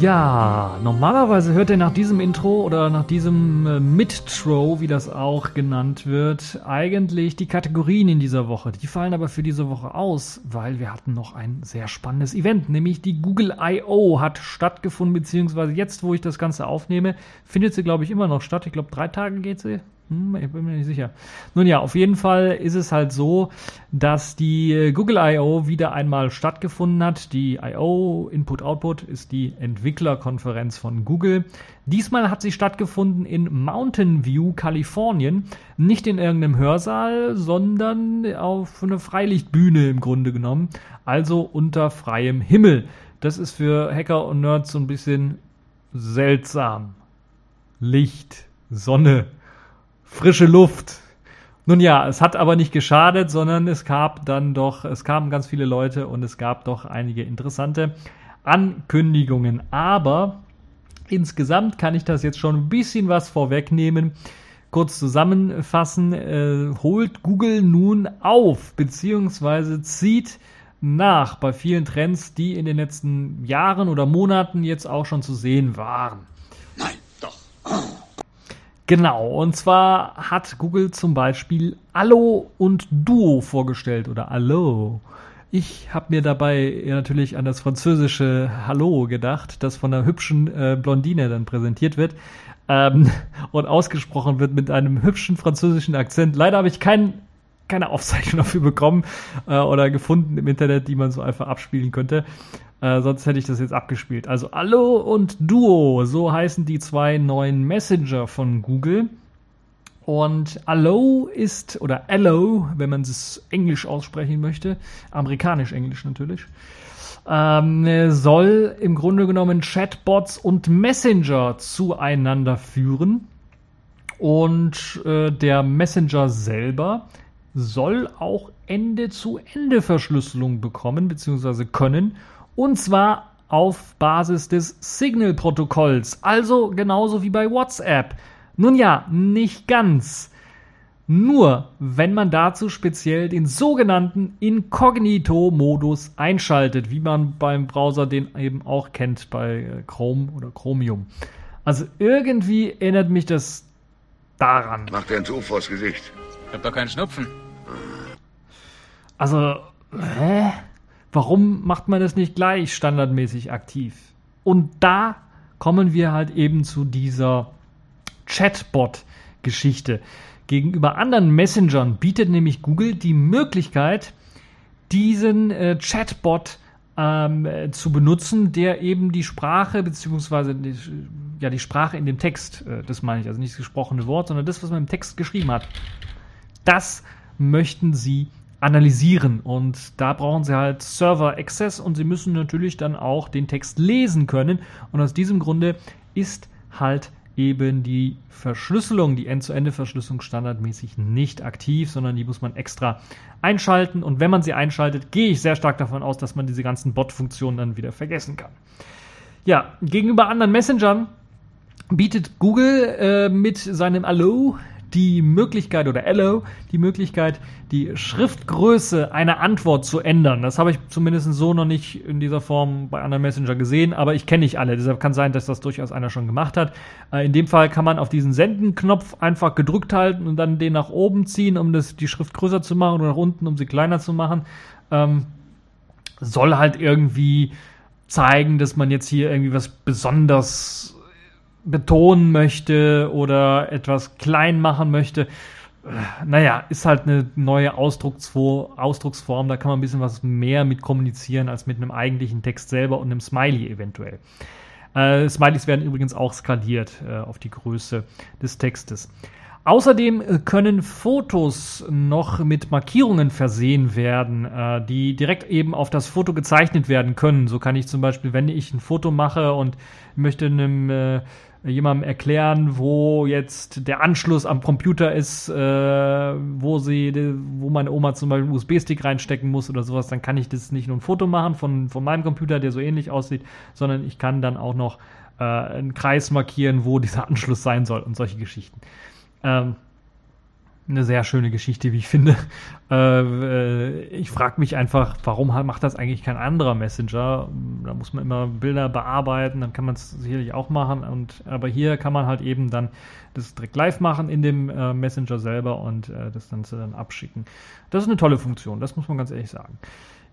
Ja, normalerweise hört ihr nach diesem Intro oder nach diesem äh, Mid-Tro, wie das auch genannt wird, eigentlich die Kategorien in dieser Woche. Die fallen aber für diese Woche aus, weil wir hatten noch ein sehr spannendes Event, nämlich die Google I.O. hat stattgefunden, beziehungsweise jetzt, wo ich das Ganze aufnehme, findet sie, glaube ich, immer noch statt. Ich glaube, drei Tage geht sie. Hm, ich bin mir nicht sicher. Nun ja, auf jeden Fall ist es halt so, dass die äh, Google I.O. wieder einmal stattgefunden hat. Die I.O. Input Output ist die Entwicklerkonferenz von Google. Diesmal hat sie stattgefunden in Mountain View, Kalifornien. Nicht in irgendeinem Hörsaal, sondern auf einer Freilichtbühne im Grunde genommen. Also unter freiem Himmel. Das ist für Hacker und Nerds so ein bisschen seltsam. Licht, Sonne, frische Luft. Nun ja, es hat aber nicht geschadet, sondern es gab dann doch, es kamen ganz viele Leute und es gab doch einige interessante Ankündigungen. Aber insgesamt kann ich das jetzt schon ein bisschen was vorwegnehmen. Kurz zusammenfassen, äh, holt Google nun auf, beziehungsweise zieht nach bei vielen Trends, die in den letzten Jahren oder Monaten jetzt auch schon zu sehen waren. Genau, und zwar hat Google zum Beispiel Allo und Duo vorgestellt oder Allo. Ich habe mir dabei natürlich an das französische Hallo gedacht, das von einer hübschen äh, Blondine dann präsentiert wird ähm, [laughs] und ausgesprochen wird mit einem hübschen französischen Akzent. Leider habe ich kein, keine Aufzeichnung [laughs] dafür bekommen äh, oder gefunden im Internet, die man so einfach abspielen könnte. Äh, sonst hätte ich das jetzt abgespielt. Also Allo und Duo, so heißen die zwei neuen Messenger von Google. Und Allo ist, oder Allo, wenn man es englisch aussprechen möchte, amerikanisch-englisch natürlich, ähm, soll im Grunde genommen Chatbots und Messenger zueinander führen. Und äh, der Messenger selber soll auch Ende-zu-Ende-Verschlüsselung bekommen, beziehungsweise können. Und zwar auf Basis des Signal-Protokolls. Also genauso wie bei WhatsApp. Nun ja, nicht ganz. Nur wenn man dazu speziell den sogenannten Inkognito-Modus einschaltet, wie man beim Browser den eben auch kennt bei äh, Chrome oder Chromium. Also irgendwie erinnert mich das daran. Mach dir ein Tuch vors Gesicht. Ich hab doch keinen Schnupfen. Also, hä? Warum macht man das nicht gleich standardmäßig aktiv? Und da kommen wir halt eben zu dieser Chatbot-Geschichte. Gegenüber anderen Messengern bietet nämlich Google die Möglichkeit, diesen äh, Chatbot ähm, äh, zu benutzen, der eben die Sprache beziehungsweise die, ja die Sprache in dem Text, äh, das meine ich, also nicht das gesprochene Wort, sondern das, was man im Text geschrieben hat, das möchten sie analysieren und da brauchen sie halt Server Access und sie müssen natürlich dann auch den Text lesen können und aus diesem Grunde ist halt eben die Verschlüsselung, die End-zu-Ende-Verschlüsselung standardmäßig nicht aktiv, sondern die muss man extra einschalten. Und wenn man sie einschaltet, gehe ich sehr stark davon aus, dass man diese ganzen Bot-Funktionen dann wieder vergessen kann. Ja, gegenüber anderen Messengern bietet Google äh, mit seinem Allo die Möglichkeit oder Allo die Möglichkeit, die Schriftgröße einer Antwort zu ändern. Das habe ich zumindest so noch nicht in dieser Form bei anderen Messenger gesehen, aber ich kenne nicht alle. Deshalb kann sein, dass das durchaus einer schon gemacht hat. Äh, in dem Fall kann man auf diesen Senden-Knopf einfach gedrückt halten und dann den nach oben ziehen, um das, die Schrift größer zu machen oder nach unten, um sie kleiner zu machen. Ähm, soll halt irgendwie zeigen, dass man jetzt hier irgendwie was besonders betonen möchte oder etwas klein machen möchte. Naja, ist halt eine neue Ausdrucksform, da kann man ein bisschen was mehr mit kommunizieren als mit einem eigentlichen Text selber und einem Smiley eventuell. Äh, Smileys werden übrigens auch skaliert äh, auf die Größe des Textes. Außerdem können Fotos noch mit Markierungen versehen werden, äh, die direkt eben auf das Foto gezeichnet werden können. So kann ich zum Beispiel, wenn ich ein Foto mache und möchte einem äh, jemandem erklären, wo jetzt der Anschluss am Computer ist, äh, wo sie, wo meine Oma zum Beispiel einen USB-Stick reinstecken muss oder sowas, dann kann ich das nicht nur ein Foto machen von, von meinem Computer, der so ähnlich aussieht, sondern ich kann dann auch noch äh, einen Kreis markieren, wo dieser Anschluss sein soll und solche Geschichten. Ähm, eine sehr schöne Geschichte, wie ich finde. Äh, äh ich frage mich einfach, warum macht das eigentlich kein anderer Messenger? Da muss man immer Bilder bearbeiten, dann kann man es sicherlich auch machen. Und, aber hier kann man halt eben dann das direkt live machen in dem äh, Messenger selber und äh, das Ganze dann abschicken. Das ist eine tolle Funktion, das muss man ganz ehrlich sagen.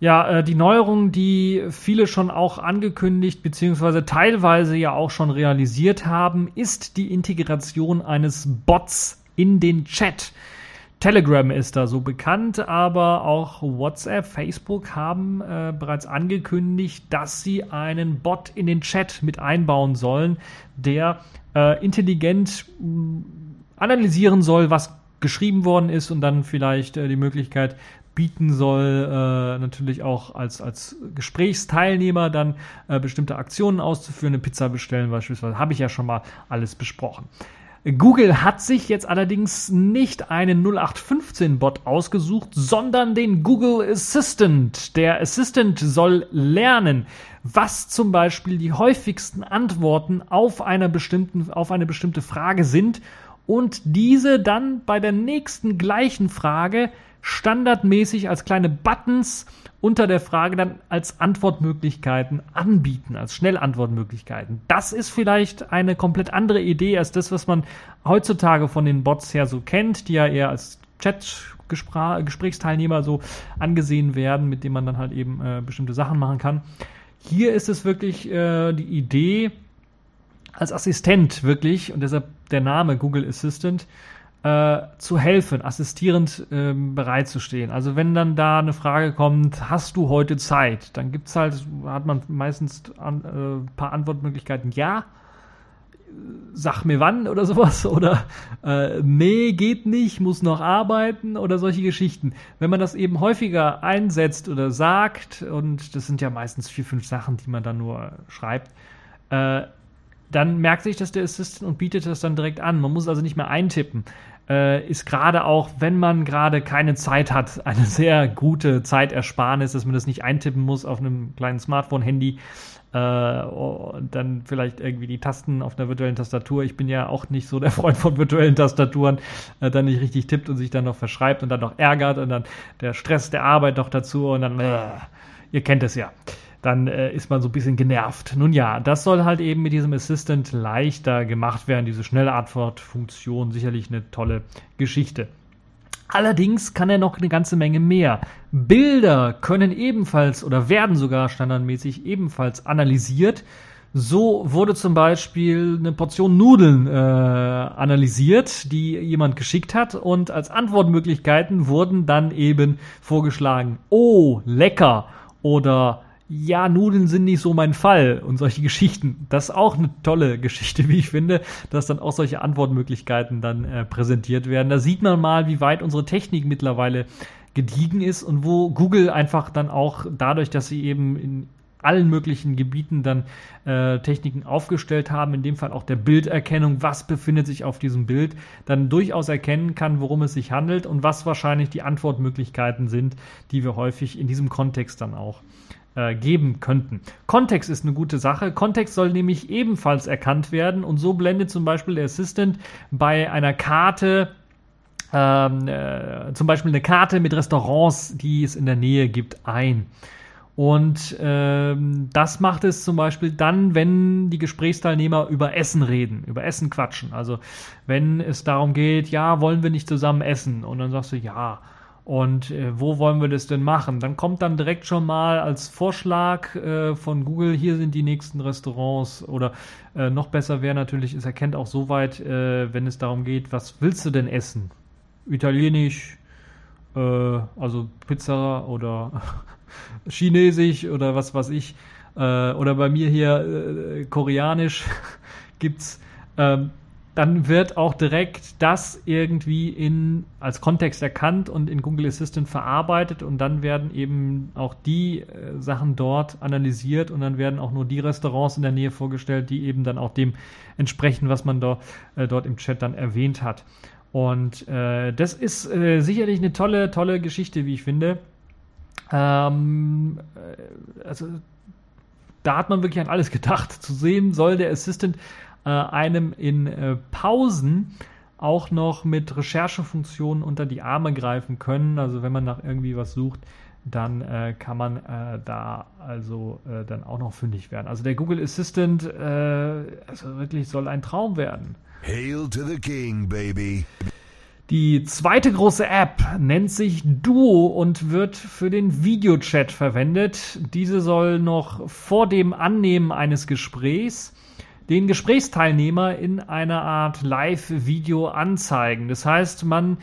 Ja, äh, die Neuerung, die viele schon auch angekündigt beziehungsweise teilweise ja auch schon realisiert haben, ist die Integration eines Bots in den Chat. Telegram ist da so bekannt, aber auch WhatsApp, Facebook haben äh, bereits angekündigt, dass sie einen Bot in den Chat mit einbauen sollen, der äh, intelligent mm, analysieren soll, was geschrieben worden ist und dann vielleicht äh, die Möglichkeit bieten soll, äh, natürlich auch als, als Gesprächsteilnehmer dann äh, bestimmte Aktionen auszuführen, eine Pizza bestellen beispielsweise, habe ich ja schon mal alles besprochen. Google hat sich jetzt allerdings nicht einen 0815-Bot ausgesucht, sondern den Google Assistant. Der Assistant soll lernen, was zum Beispiel die häufigsten Antworten auf, einer bestimmten, auf eine bestimmte Frage sind und diese dann bei der nächsten gleichen Frage standardmäßig als kleine Buttons unter der Frage dann als Antwortmöglichkeiten anbieten, als Schnellantwortmöglichkeiten. Das ist vielleicht eine komplett andere Idee als das, was man heutzutage von den Bots her so kennt, die ja eher als Chat Gespra Gesprächsteilnehmer so angesehen werden, mit dem man dann halt eben äh, bestimmte Sachen machen kann. Hier ist es wirklich äh, die Idee, als Assistent wirklich, und deshalb der Name Google Assistant, äh, zu helfen, assistierend äh, bereitzustehen. Also wenn dann da eine Frage kommt, hast du heute Zeit? Dann gibt's halt, hat man meistens ein äh, paar Antwortmöglichkeiten, ja, sag mir wann [laughs] oder sowas oder äh, nee, geht nicht, muss noch arbeiten oder solche Geschichten. Wenn man das eben häufiger einsetzt oder sagt, und das sind ja meistens vier, fünf Sachen, die man dann nur schreibt, äh, dann merkt sich das der Assistant und bietet das dann direkt an. Man muss also nicht mehr eintippen. Äh, ist gerade auch, wenn man gerade keine Zeit hat, [laughs] eine sehr gute Zeitersparnis, dass man das nicht eintippen muss auf einem kleinen Smartphone-Handy. Äh, und dann vielleicht irgendwie die Tasten auf einer virtuellen Tastatur. Ich bin ja auch nicht so der [laughs] Freund von virtuellen Tastaturen, äh, dann nicht richtig tippt und sich dann noch verschreibt und dann noch ärgert und dann der Stress der Arbeit noch dazu und dann, äh, ihr kennt es ja dann äh, ist man so ein bisschen genervt. Nun ja, das soll halt eben mit diesem Assistant leichter gemacht werden, diese schnelle Antwortfunktion, sicherlich eine tolle Geschichte. Allerdings kann er noch eine ganze Menge mehr. Bilder können ebenfalls oder werden sogar standardmäßig ebenfalls analysiert. So wurde zum Beispiel eine Portion Nudeln äh, analysiert, die jemand geschickt hat und als Antwortmöglichkeiten wurden dann eben vorgeschlagen, oh, lecker oder ja, Nudeln sind nicht so mein Fall und solche Geschichten. Das ist auch eine tolle Geschichte, wie ich finde, dass dann auch solche Antwortmöglichkeiten dann äh, präsentiert werden. Da sieht man mal, wie weit unsere Technik mittlerweile gediegen ist und wo Google einfach dann auch dadurch, dass sie eben in allen möglichen Gebieten dann äh, Techniken aufgestellt haben, in dem Fall auch der Bilderkennung, was befindet sich auf diesem Bild, dann durchaus erkennen kann, worum es sich handelt und was wahrscheinlich die Antwortmöglichkeiten sind, die wir häufig in diesem Kontext dann auch äh, geben könnten. Kontext ist eine gute Sache. Kontext soll nämlich ebenfalls erkannt werden und so blendet zum Beispiel der Assistant bei einer Karte ähm, äh, zum Beispiel eine Karte mit Restaurants, die es in der Nähe gibt, ein. Und ähm, das macht es zum Beispiel dann, wenn die Gesprächsteilnehmer über Essen reden, über Essen quatschen. Also wenn es darum geht, ja, wollen wir nicht zusammen essen? Und dann sagst du, ja. Und äh, wo wollen wir das denn machen? Dann kommt dann direkt schon mal als Vorschlag äh, von Google, hier sind die nächsten Restaurants oder äh, noch besser wäre natürlich, es erkennt auch soweit, äh, wenn es darum geht, was willst du denn essen? Italienisch, äh, also Pizza oder [laughs] Chinesisch oder was weiß ich. Äh, oder bei mir hier Koreanisch [laughs] gibt's. Ähm, dann wird auch direkt das irgendwie in, als Kontext erkannt und in Google Assistant verarbeitet und dann werden eben auch die äh, Sachen dort analysiert und dann werden auch nur die Restaurants in der Nähe vorgestellt, die eben dann auch dem entsprechen, was man da, äh, dort im Chat dann erwähnt hat. Und äh, das ist äh, sicherlich eine tolle, tolle Geschichte, wie ich finde. Ähm, äh, also da hat man wirklich an alles gedacht. Zu sehen soll der Assistant äh, einem in äh, Pausen auch noch mit Recherchefunktionen unter die Arme greifen können. Also wenn man nach irgendwie was sucht, dann äh, kann man äh, da also äh, dann auch noch fündig werden. Also der Google Assistant, äh, also wirklich soll ein Traum werden. Hail to the King, baby. Die zweite große App nennt sich Duo und wird für den Videochat verwendet. Diese soll noch vor dem Annehmen eines Gesprächs den Gesprächsteilnehmer in einer Art Live-Video anzeigen. Das heißt, man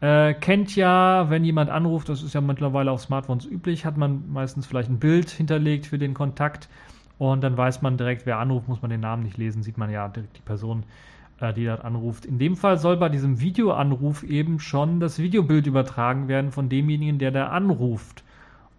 äh, kennt ja, wenn jemand anruft, das ist ja mittlerweile auf Smartphones üblich, hat man meistens vielleicht ein Bild hinterlegt für den Kontakt und dann weiß man direkt, wer anruft, muss man den Namen nicht lesen, sieht man ja direkt die Person, äh, die dort anruft. In dem Fall soll bei diesem Videoanruf eben schon das Videobild übertragen werden von demjenigen, der da anruft.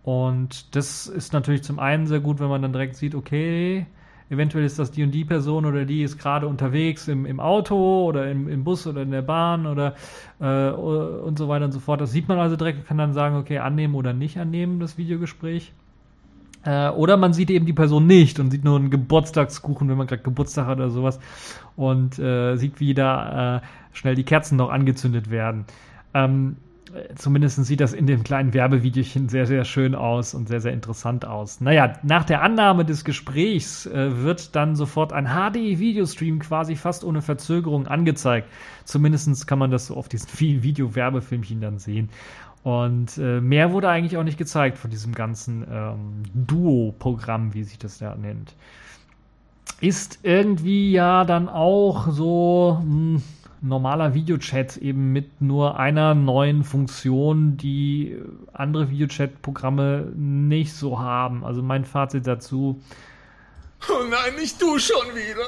Und das ist natürlich zum einen sehr gut, wenn man dann direkt sieht, okay, eventuell ist das die und die Person oder die ist gerade unterwegs im, im Auto oder im, im Bus oder in der Bahn oder äh, und so weiter und so fort. Das sieht man also direkt, kann dann sagen, okay, annehmen oder nicht annehmen, das Videogespräch. Äh, oder man sieht eben die Person nicht und sieht nur einen Geburtstagskuchen, wenn man gerade Geburtstag hat oder sowas und äh, sieht, wie da äh, schnell die Kerzen noch angezündet werden. Ähm, zumindest sieht das in dem kleinen Werbevideochen sehr, sehr schön aus und sehr, sehr interessant aus. Naja, nach der Annahme des Gesprächs äh, wird dann sofort ein HD-Videostream quasi fast ohne Verzögerung angezeigt. Zumindest kann man das so auf diesen Video-Werbefilmchen dann sehen. Und äh, mehr wurde eigentlich auch nicht gezeigt von diesem ganzen ähm, Duo-Programm, wie sich das da nennt. Ist irgendwie ja dann auch so. Mh, hm, normaler Videochat eben mit nur einer neuen Funktion, die andere Videochat-Programme nicht so haben. Also mein Fazit dazu. Oh nein, nicht du schon wieder.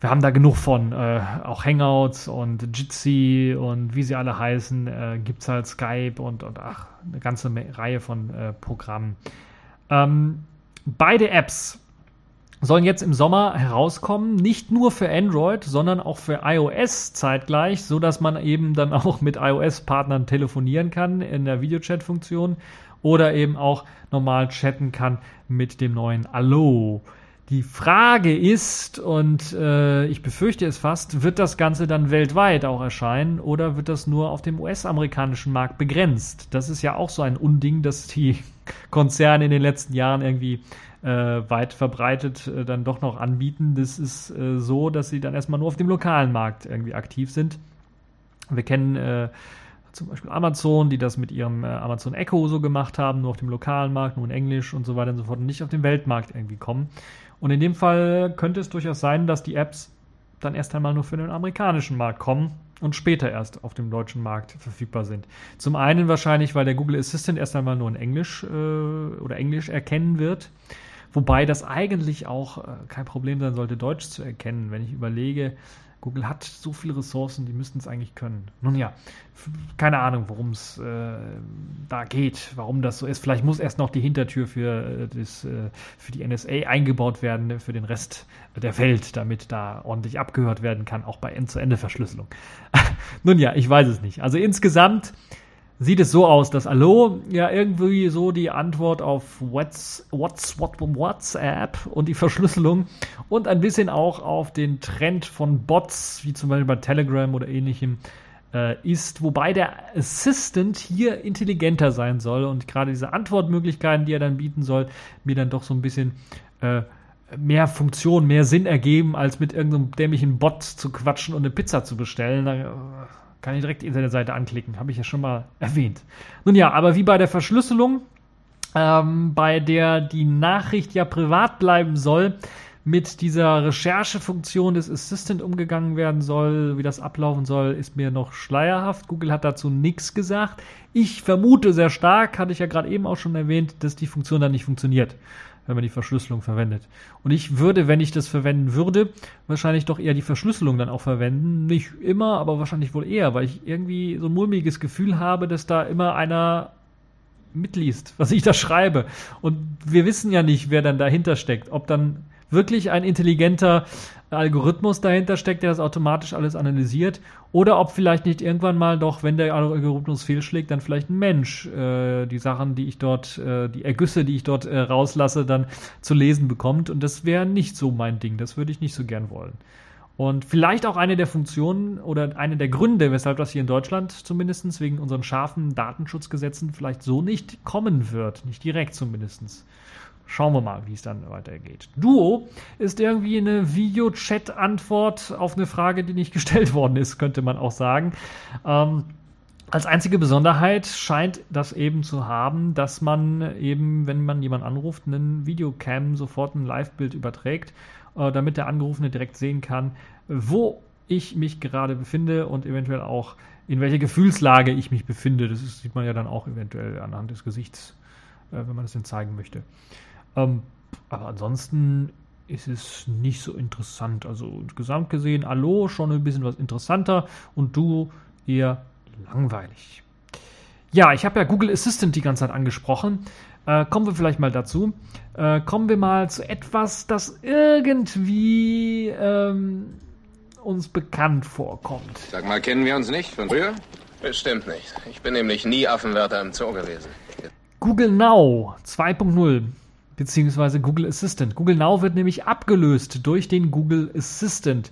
Wir haben da genug von. Äh, auch Hangouts und Jitsi und wie sie alle heißen, äh, gibt es halt Skype und, und ach, eine ganze Reihe von äh, Programmen. Ähm, beide Apps sollen jetzt im Sommer herauskommen, nicht nur für Android, sondern auch für iOS zeitgleich, so dass man eben dann [laughs] auch mit iOS-Partnern telefonieren kann in der Videochat-Funktion oder eben auch normal chatten kann mit dem neuen Allo. Die Frage ist, und äh, ich befürchte es fast, wird das Ganze dann weltweit auch erscheinen oder wird das nur auf dem US-amerikanischen Markt begrenzt? Das ist ja auch so ein Unding, dass die [laughs] Konzerne in den letzten Jahren irgendwie äh, weit verbreitet äh, dann doch noch anbieten. Das ist äh, so, dass sie dann erstmal nur auf dem lokalen Markt irgendwie aktiv sind. Wir kennen äh, zum Beispiel Amazon, die das mit ihrem äh, Amazon Echo so gemacht haben, nur auf dem lokalen Markt, nur in Englisch und so weiter und so fort und nicht auf dem Weltmarkt irgendwie kommen. Und in dem Fall könnte es durchaus sein, dass die Apps dann erst einmal nur für den amerikanischen Markt kommen und später erst auf dem deutschen Markt verfügbar sind. Zum einen wahrscheinlich, weil der Google Assistant erst einmal nur in Englisch äh, oder Englisch erkennen wird. Wobei das eigentlich auch äh, kein Problem sein sollte, Deutsch zu erkennen. Wenn ich überlege, Google hat so viele Ressourcen, die müssten es eigentlich können. Nun ja, keine Ahnung, worum es äh, da geht, warum das so ist. Vielleicht muss erst noch die Hintertür für, äh, das, äh, für die NSA eingebaut werden, ne, für den Rest der Welt, damit da ordentlich abgehört werden kann, auch bei End-zu-Ende-Verschlüsselung. [laughs] Nun ja, ich weiß es nicht. Also insgesamt sieht es so aus, dass Allo ja irgendwie so die Antwort auf What's, What's, What, WhatsApp und die Verschlüsselung und ein bisschen auch auf den Trend von Bots, wie zum Beispiel bei Telegram oder ähnlichem, äh, ist, wobei der Assistant hier intelligenter sein soll und gerade diese Antwortmöglichkeiten, die er dann bieten soll, mir dann doch so ein bisschen äh, mehr Funktion, mehr Sinn ergeben, als mit irgendeinem dämlichen Bot zu quatschen und eine Pizza zu bestellen. Äh, kann ich direkt die Internetseite anklicken, habe ich ja schon mal erwähnt. Nun ja, aber wie bei der Verschlüsselung, ähm, bei der die Nachricht ja privat bleiben soll, mit dieser Recherchefunktion des Assistant umgegangen werden soll, wie das ablaufen soll, ist mir noch schleierhaft. Google hat dazu nichts gesagt. Ich vermute sehr stark, hatte ich ja gerade eben auch schon erwähnt, dass die Funktion dann nicht funktioniert wenn man die Verschlüsselung verwendet. Und ich würde, wenn ich das verwenden würde, wahrscheinlich doch eher die Verschlüsselung dann auch verwenden. Nicht immer, aber wahrscheinlich wohl eher, weil ich irgendwie so ein mulmiges Gefühl habe, dass da immer einer mitliest, [laughs] was ich da schreibe. Und wir wissen ja nicht, wer dann dahinter steckt. Ob dann wirklich ein intelligenter Algorithmus dahinter steckt, der das automatisch alles analysiert, oder ob vielleicht nicht irgendwann mal doch, wenn der Algorithmus fehlschlägt, dann vielleicht ein Mensch äh, die Sachen, die ich dort, äh, die Ergüsse, die ich dort äh, rauslasse, dann zu lesen bekommt. Und das wäre nicht so mein Ding. Das würde ich nicht so gern wollen. Und vielleicht auch eine der Funktionen oder eine der Gründe, weshalb das hier in Deutschland zumindest wegen unseren scharfen Datenschutzgesetzen vielleicht so nicht kommen wird. Nicht direkt zumindest. Schauen wir mal, wie es dann weitergeht. Duo ist irgendwie eine Video-Chat-Antwort auf eine Frage, die nicht [laughs] gestellt worden ist, könnte man auch sagen. Ähm, als einzige Besonderheit scheint das eben zu haben, dass man eben, wenn man jemanden anruft, einen Videocam sofort ein Live-Bild überträgt, äh, damit der Angerufene direkt sehen kann, wo ich mich gerade befinde und eventuell auch in welcher Gefühlslage ich mich befinde. Das ist, sieht man ja dann auch eventuell anhand des Gesichts, äh, wenn man das denn zeigen möchte. Ähm, aber ansonsten ist es nicht so interessant. Also gesamt gesehen, Allo schon ein bisschen was interessanter und du eher langweilig. Ja, ich habe ja Google Assistant die ganze Zeit angesprochen. Äh, kommen wir vielleicht mal dazu. Äh, kommen wir mal zu etwas, das irgendwie ähm, uns bekannt vorkommt. Sag mal, kennen wir uns nicht von früher? Bestimmt nicht. Ich bin nämlich nie Affenwärter im Zoo gewesen. Google Now 2.0 beziehungsweise Google Assistant. Google Now wird nämlich abgelöst durch den Google Assistant.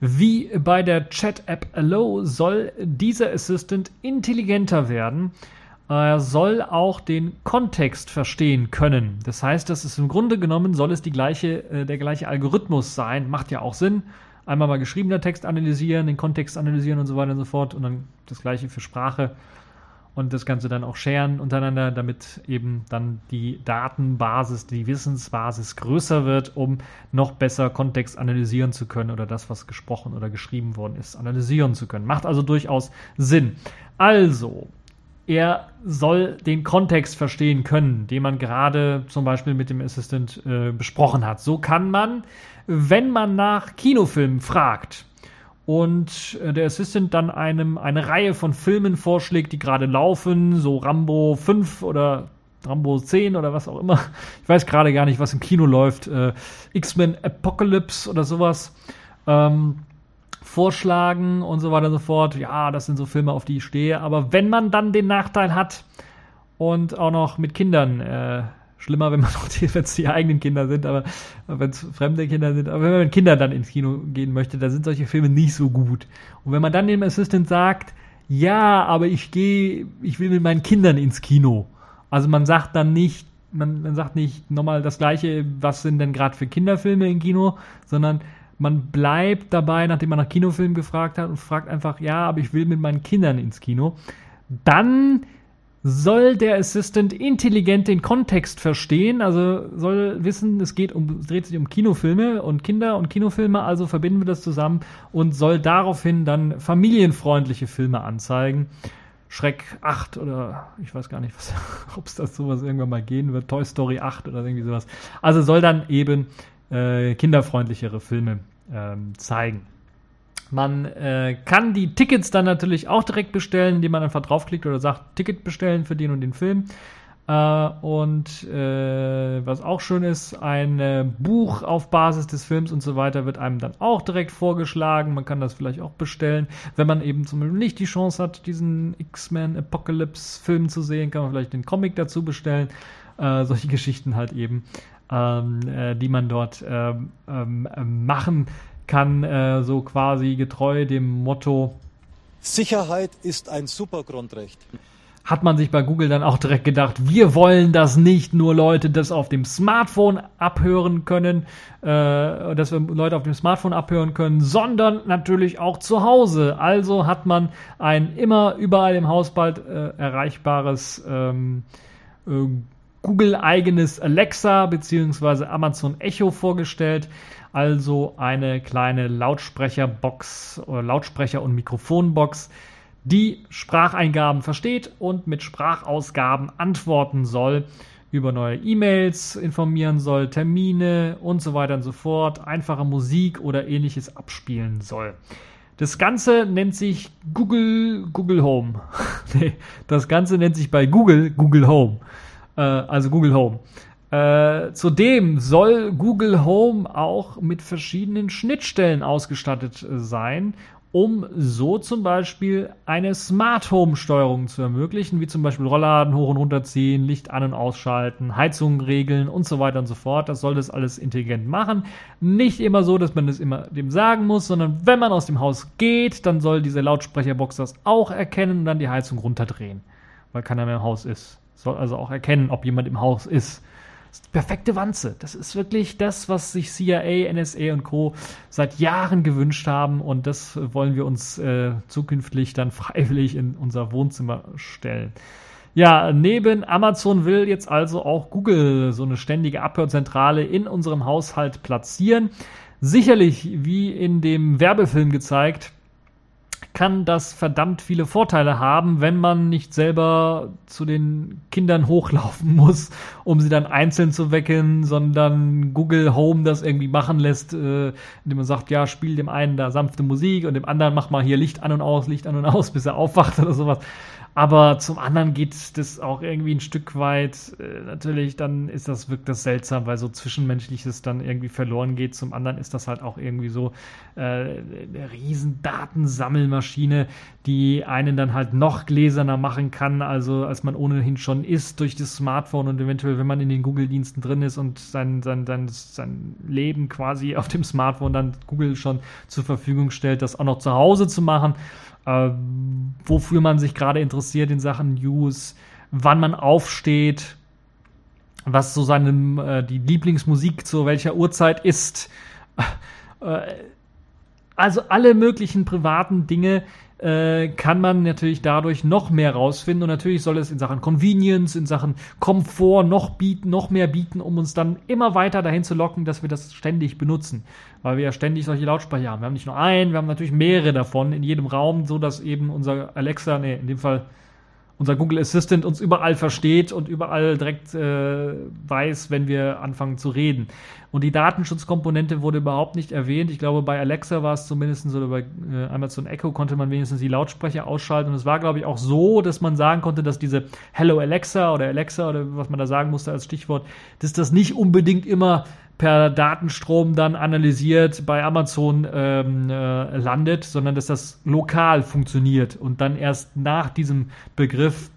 Wie bei der Chat-App Allo soll dieser Assistant intelligenter werden. Er soll auch den Kontext verstehen können. Das heißt, das ist im Grunde genommen soll es die gleiche, äh, der gleiche Algorithmus sein. Macht ja auch Sinn. Einmal mal geschriebener Text analysieren, den Kontext analysieren und so weiter und so fort. Und dann das gleiche für Sprache und das Ganze dann auch scheren untereinander, damit eben dann die Datenbasis, die Wissensbasis größer wird, um noch besser Kontext analysieren zu können oder das, was gesprochen oder geschrieben worden ist, analysieren zu können. Macht also durchaus Sinn. Also, er soll den Kontext verstehen können, den man gerade zum Beispiel mit dem Assistant äh, besprochen hat. So kann man, wenn man nach Kinofilmen fragt, und äh, der Assistant dann einem eine Reihe von Filmen vorschlägt, die gerade laufen, so Rambo 5 oder Rambo 10 oder was auch immer. Ich weiß gerade gar nicht, was im Kino läuft. Äh, X-Men Apocalypse oder sowas. Ähm, vorschlagen und so weiter und so fort. Ja, das sind so Filme, auf die ich stehe. Aber wenn man dann den Nachteil hat und auch noch mit Kindern äh, schlimmer, wenn man wenn es die eigenen Kinder sind, aber wenn es fremde Kinder sind, aber wenn man mit Kindern dann ins Kino gehen möchte, da sind solche Filme nicht so gut. Und wenn man dann dem Assistant sagt, ja, aber ich gehe, ich will mit meinen Kindern ins Kino. Also man sagt dann nicht, man, man sagt nicht nochmal das gleiche, was sind denn gerade für Kinderfilme im Kino, sondern man bleibt dabei, nachdem man nach Kinofilmen gefragt hat und fragt einfach, ja, aber ich will mit meinen Kindern ins Kino. Dann soll der Assistant intelligent den Kontext verstehen, also soll wissen, es geht um, dreht sich um Kinofilme und Kinder und Kinofilme, also verbinden wir das zusammen und soll daraufhin dann familienfreundliche Filme anzeigen. Schreck 8 oder ich weiß gar nicht, [laughs] ob es das sowas irgendwann mal gehen wird, Toy Story 8 oder irgendwie sowas. Also soll dann eben äh, kinderfreundlichere Filme ähm, zeigen. Man äh, kann die Tickets dann natürlich auch direkt bestellen, indem man einfach draufklickt oder sagt, Ticket bestellen für den und den Film. Äh, und äh, was auch schön ist, ein äh, Buch auf Basis des Films und so weiter wird einem dann auch direkt vorgeschlagen. Man kann das vielleicht auch bestellen. Wenn man eben zum Beispiel nicht die Chance hat, diesen X-Men Apocalypse Film zu sehen, kann man vielleicht den Comic dazu bestellen. Äh, solche Geschichten halt eben, ähm, äh, die man dort ähm, ähm, machen kann äh, so quasi getreu dem Motto Sicherheit ist ein super Grundrecht. Hat man sich bei Google dann auch direkt gedacht, wir wollen, dass nicht nur Leute das auf dem Smartphone abhören können, äh, dass wir Leute auf dem Smartphone abhören können, sondern natürlich auch zu Hause. Also hat man ein immer überall im Haus bald äh, erreichbares ähm, äh, Google-eigenes Alexa bzw. Amazon Echo vorgestellt also eine kleine Lautsprecherbox oder Lautsprecher- und Mikrofonbox, die Spracheingaben versteht und mit Sprachausgaben antworten soll, über neue E-Mails informieren soll, Termine und so weiter und so fort, einfache Musik oder ähnliches abspielen soll. Das Ganze nennt sich Google Google Home. [laughs] nee, das Ganze nennt sich bei Google Google Home. Äh, also Google Home. Äh, zudem soll Google Home auch mit verschiedenen Schnittstellen ausgestattet äh, sein, um so zum Beispiel eine Smart Home Steuerung zu ermöglichen, wie zum Beispiel Rollladen hoch und runter ziehen, Licht an und ausschalten, Heizungen regeln und so weiter und so fort. Das soll das alles intelligent machen. Nicht immer so, dass man das immer dem sagen muss, sondern wenn man aus dem Haus geht, dann soll diese Lautsprecherbox das auch erkennen und dann die Heizung runterdrehen, weil keiner mehr im Haus ist. Soll also auch erkennen, ob jemand im Haus ist perfekte Wanze. Das ist wirklich das, was sich CIA, NSA und Co. seit Jahren gewünscht haben und das wollen wir uns äh, zukünftig dann [laughs] freiwillig in unser Wohnzimmer stellen. Ja, neben Amazon will jetzt also auch Google so eine ständige Abhörzentrale in unserem Haushalt platzieren. Sicherlich, wie in dem Werbefilm gezeigt, kann das verdammt viele Vorteile haben, wenn man nicht selber zu den Kindern hochlaufen [laughs] muss, um sie dann einzeln zu wecken, sondern Google Home das irgendwie machen lässt, äh, indem man sagt, ja, spiel dem einen da sanfte Musik und dem anderen mach mal hier Licht an und aus, Licht an und aus, [laughs] bis er aufwacht oder sowas. Aber zum anderen geht das auch irgendwie ein Stück weit, äh, natürlich, dann ist das, wirkt das seltsam, weil so Zwischenmenschliches dann irgendwie verloren geht. Zum anderen ist das halt auch irgendwie so äh, eine riesen Datensammelmaschine, die einen dann halt noch gläserner machen kann, also als man ohnehin schon ist durch das Smartphone und eventuell, wenn man in den Google-Diensten drin ist und sein, sein, sein, sein Leben quasi auf dem Smartphone dann Google schon zur Verfügung stellt, das auch noch zu Hause zu machen äh, wofür man sich gerade interessiert in Sachen News, wann man aufsteht, was so seine äh, die Lieblingsmusik zu welcher Uhrzeit ist. Äh, also alle möglichen privaten Dinge äh, kann man natürlich dadurch noch mehr rausfinden und natürlich soll es in Sachen Convenience, in Sachen Komfort noch bieten, noch mehr bieten, um uns dann immer weiter dahin zu locken, dass wir das ständig benutzen weil wir ja ständig solche Lautsprecher haben. Wir haben nicht nur einen, wir haben natürlich mehrere davon in jedem Raum, so dass eben unser Alexa, nee, in dem Fall unser Google Assistant uns überall versteht und überall direkt äh, weiß, wenn wir anfangen zu reden. Und die Datenschutzkomponente wurde überhaupt nicht erwähnt. Ich glaube, bei Alexa war es zumindest oder bei äh, Amazon Echo konnte man wenigstens die Lautsprecher ausschalten. Und es war, glaube ich, auch so, dass man sagen konnte, dass diese Hello Alexa oder Alexa oder was man da sagen musste als Stichwort, dass das nicht unbedingt immer per Datenstrom dann analysiert bei Amazon ähm, äh, landet, sondern dass das lokal funktioniert und dann erst nach diesem Begriff,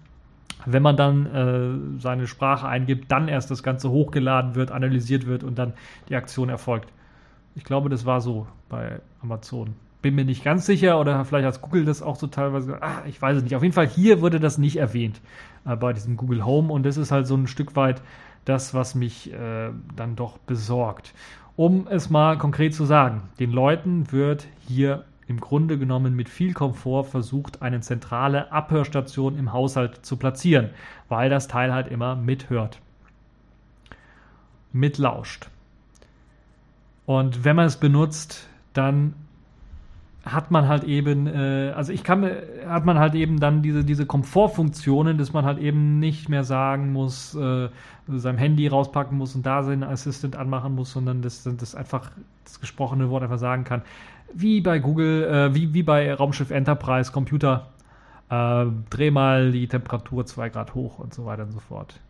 wenn man dann äh, seine Sprache eingibt, dann erst das Ganze hochgeladen wird, analysiert wird und dann die Aktion erfolgt. Ich glaube, das war so bei Amazon. Bin mir nicht ganz sicher oder vielleicht hat Google das auch so teilweise. Ah, ich weiß es nicht. Auf jeden Fall hier wurde das nicht erwähnt äh, bei diesem Google Home und das ist halt so ein Stück weit das, was mich äh, dann doch besorgt. Um es mal konkret zu sagen, den Leuten wird hier im Grunde genommen mit viel Komfort versucht, eine zentrale Abhörstation im Haushalt zu platzieren, weil das Teil halt immer mithört, mitlauscht. Und wenn man es benutzt, dann hat man halt eben, äh, also ich kann, hat man halt eben dann diese, diese Komfortfunktionen, dass man halt eben nicht mehr sagen muss, äh, sein Handy rauspacken muss und da seinen Assistant anmachen muss, sondern dass das einfach das gesprochene Wort einfach sagen kann. Wie bei Google, äh, wie, wie bei Raumschiff Enterprise Computer, äh, dreh mal die Temperatur zwei Grad hoch und so weiter und so fort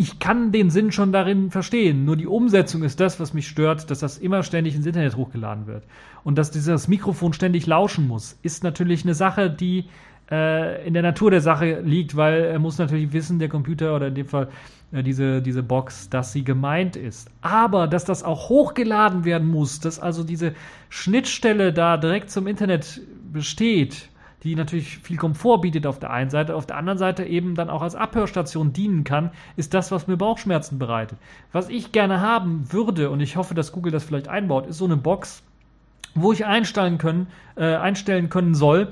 ich kann den Sinn schon darin verstehen. Nur die Umsetzung ist das, was mich stört, dass das immer ständig ins Internet hochgeladen wird. Und dass dieses Mikrofon ständig lauschen muss, ist natürlich eine Sache, die äh, in der Natur der Sache liegt, weil er muss natürlich wissen, der Computer oder in dem Fall äh, diese, diese Box, dass sie gemeint ist. Aber dass das auch hochgeladen werden muss, dass also diese Schnittstelle da direkt zum Internet besteht, die natürlich viel Komfort bietet auf der einen Seite, auf der anderen Seite eben dann auch als Abhörstation dienen kann, ist das, was mir Bauchschmerzen bereitet. Was ich gerne haben würde, und ich hoffe, dass Google das vielleicht einbaut, ist so eine Box, wo ich einstellen können, äh, einstellen können soll,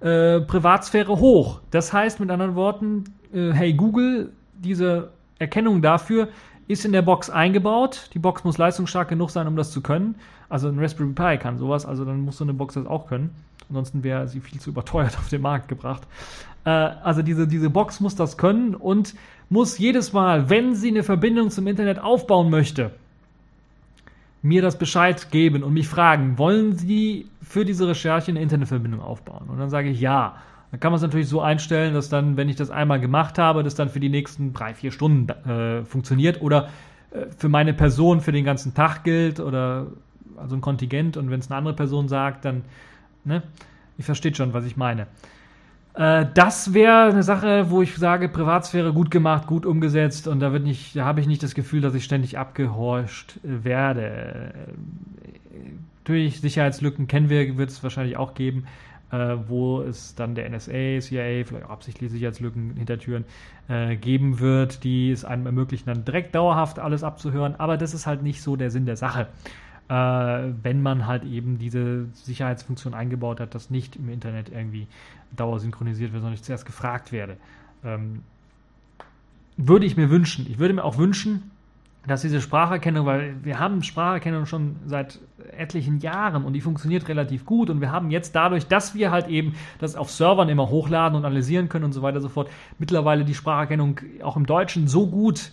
äh, Privatsphäre hoch. Das heißt mit anderen Worten, äh, hey Google, diese Erkennung dafür ist in der Box eingebaut. Die Box muss leistungsstark genug sein, um das zu können. Also ein Raspberry Pi kann sowas, also dann muss so eine Box das auch können. Ansonsten wäre sie viel zu überteuert [laughs] auf den Markt gebracht. Äh, also diese, diese Box muss das können und muss jedes Mal, wenn sie eine Verbindung zum Internet aufbauen möchte, mir das Bescheid geben und mich fragen, wollen Sie für diese Recherche eine Internetverbindung aufbauen? Und dann sage ich ja. Dann kann man es natürlich so einstellen, dass dann, wenn ich das einmal gemacht habe, das dann für die nächsten drei, vier Stunden äh, funktioniert oder äh, für meine Person für den ganzen Tag gilt oder also ein Kontingent und wenn es eine andere Person sagt, dann Ne? Ihr versteht schon, was ich meine. Äh, das wäre eine Sache, wo ich sage, Privatsphäre gut gemacht, gut umgesetzt und da wird nicht, da habe ich nicht das Gefühl, dass ich ständig abgehorcht werde. Natürlich, Sicherheitslücken kennen wir, wird es wahrscheinlich auch geben, äh, wo es dann der NSA, CIA, vielleicht auch absichtlich Sicherheitslücken hinter Türen äh, geben wird, die es einem ermöglichen, dann direkt dauerhaft alles abzuhören. Aber das ist halt nicht so der Sinn der Sache äh, wenn man halt eben diese Sicherheitsfunktion eingebaut hat, dass nicht im Internet irgendwie dauersynchronisiert wird, sondern ich zuerst gefragt werde. Ähm, würde ich mir wünschen. Ich würde mir auch wünschen, dass diese Spracherkennung, weil wir haben Spracherkennung schon seit etlichen Jahren und die funktioniert relativ gut und wir haben jetzt dadurch, dass wir halt eben das auf Servern immer hochladen und analysieren können und so weiter und so fort, mittlerweile die Spracherkennung auch im Deutschen so gut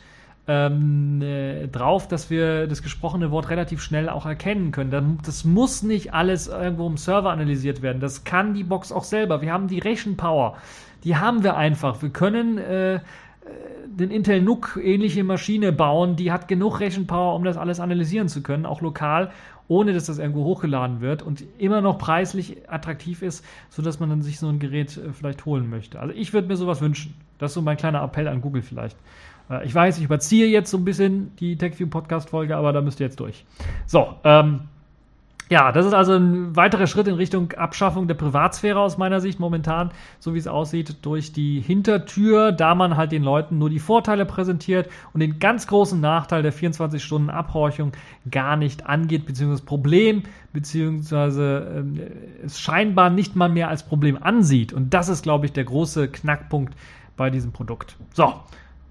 ähm, äh, drauf, dass wir das gesprochene Wort relativ schnell auch erkennen können. Das muss nicht alles irgendwo im Server analysiert werden. Das kann die Box auch selber. Wir haben die Rechenpower. Die haben wir einfach. Wir können äh, den Intel NUC ähnliche Maschine bauen, die hat genug Rechenpower, um das alles analysieren zu können, auch lokal, ohne dass das irgendwo hochgeladen wird und immer noch preislich attraktiv ist, sodass man dann sich so ein Gerät äh, vielleicht holen möchte. Also ich würde mir sowas wünschen. Das ist so mein kleiner Appell an Google vielleicht. Äh, ich weiß, ich überziehe jetzt so ein bisschen die TechView Podcast Folge, aber da müsst ihr jetzt durch. So, ähm, ja, das ist also ein weiterer Schritt in Richtung Abschaffung der Privatsphäre aus meiner Sicht momentan, so wie es aussieht, durch die Hintertür, da man halt den Leuten nur die Vorteile präsentiert und den ganz großen Nachteil der 24 Stunden Abhorchung gar nicht angeht, beziehungsweise Problem, beziehungsweise äh, es scheinbar nicht mal mehr als Problem ansieht. Und das ist, glaube ich, der große Knackpunkt bei diesem Produkt. So,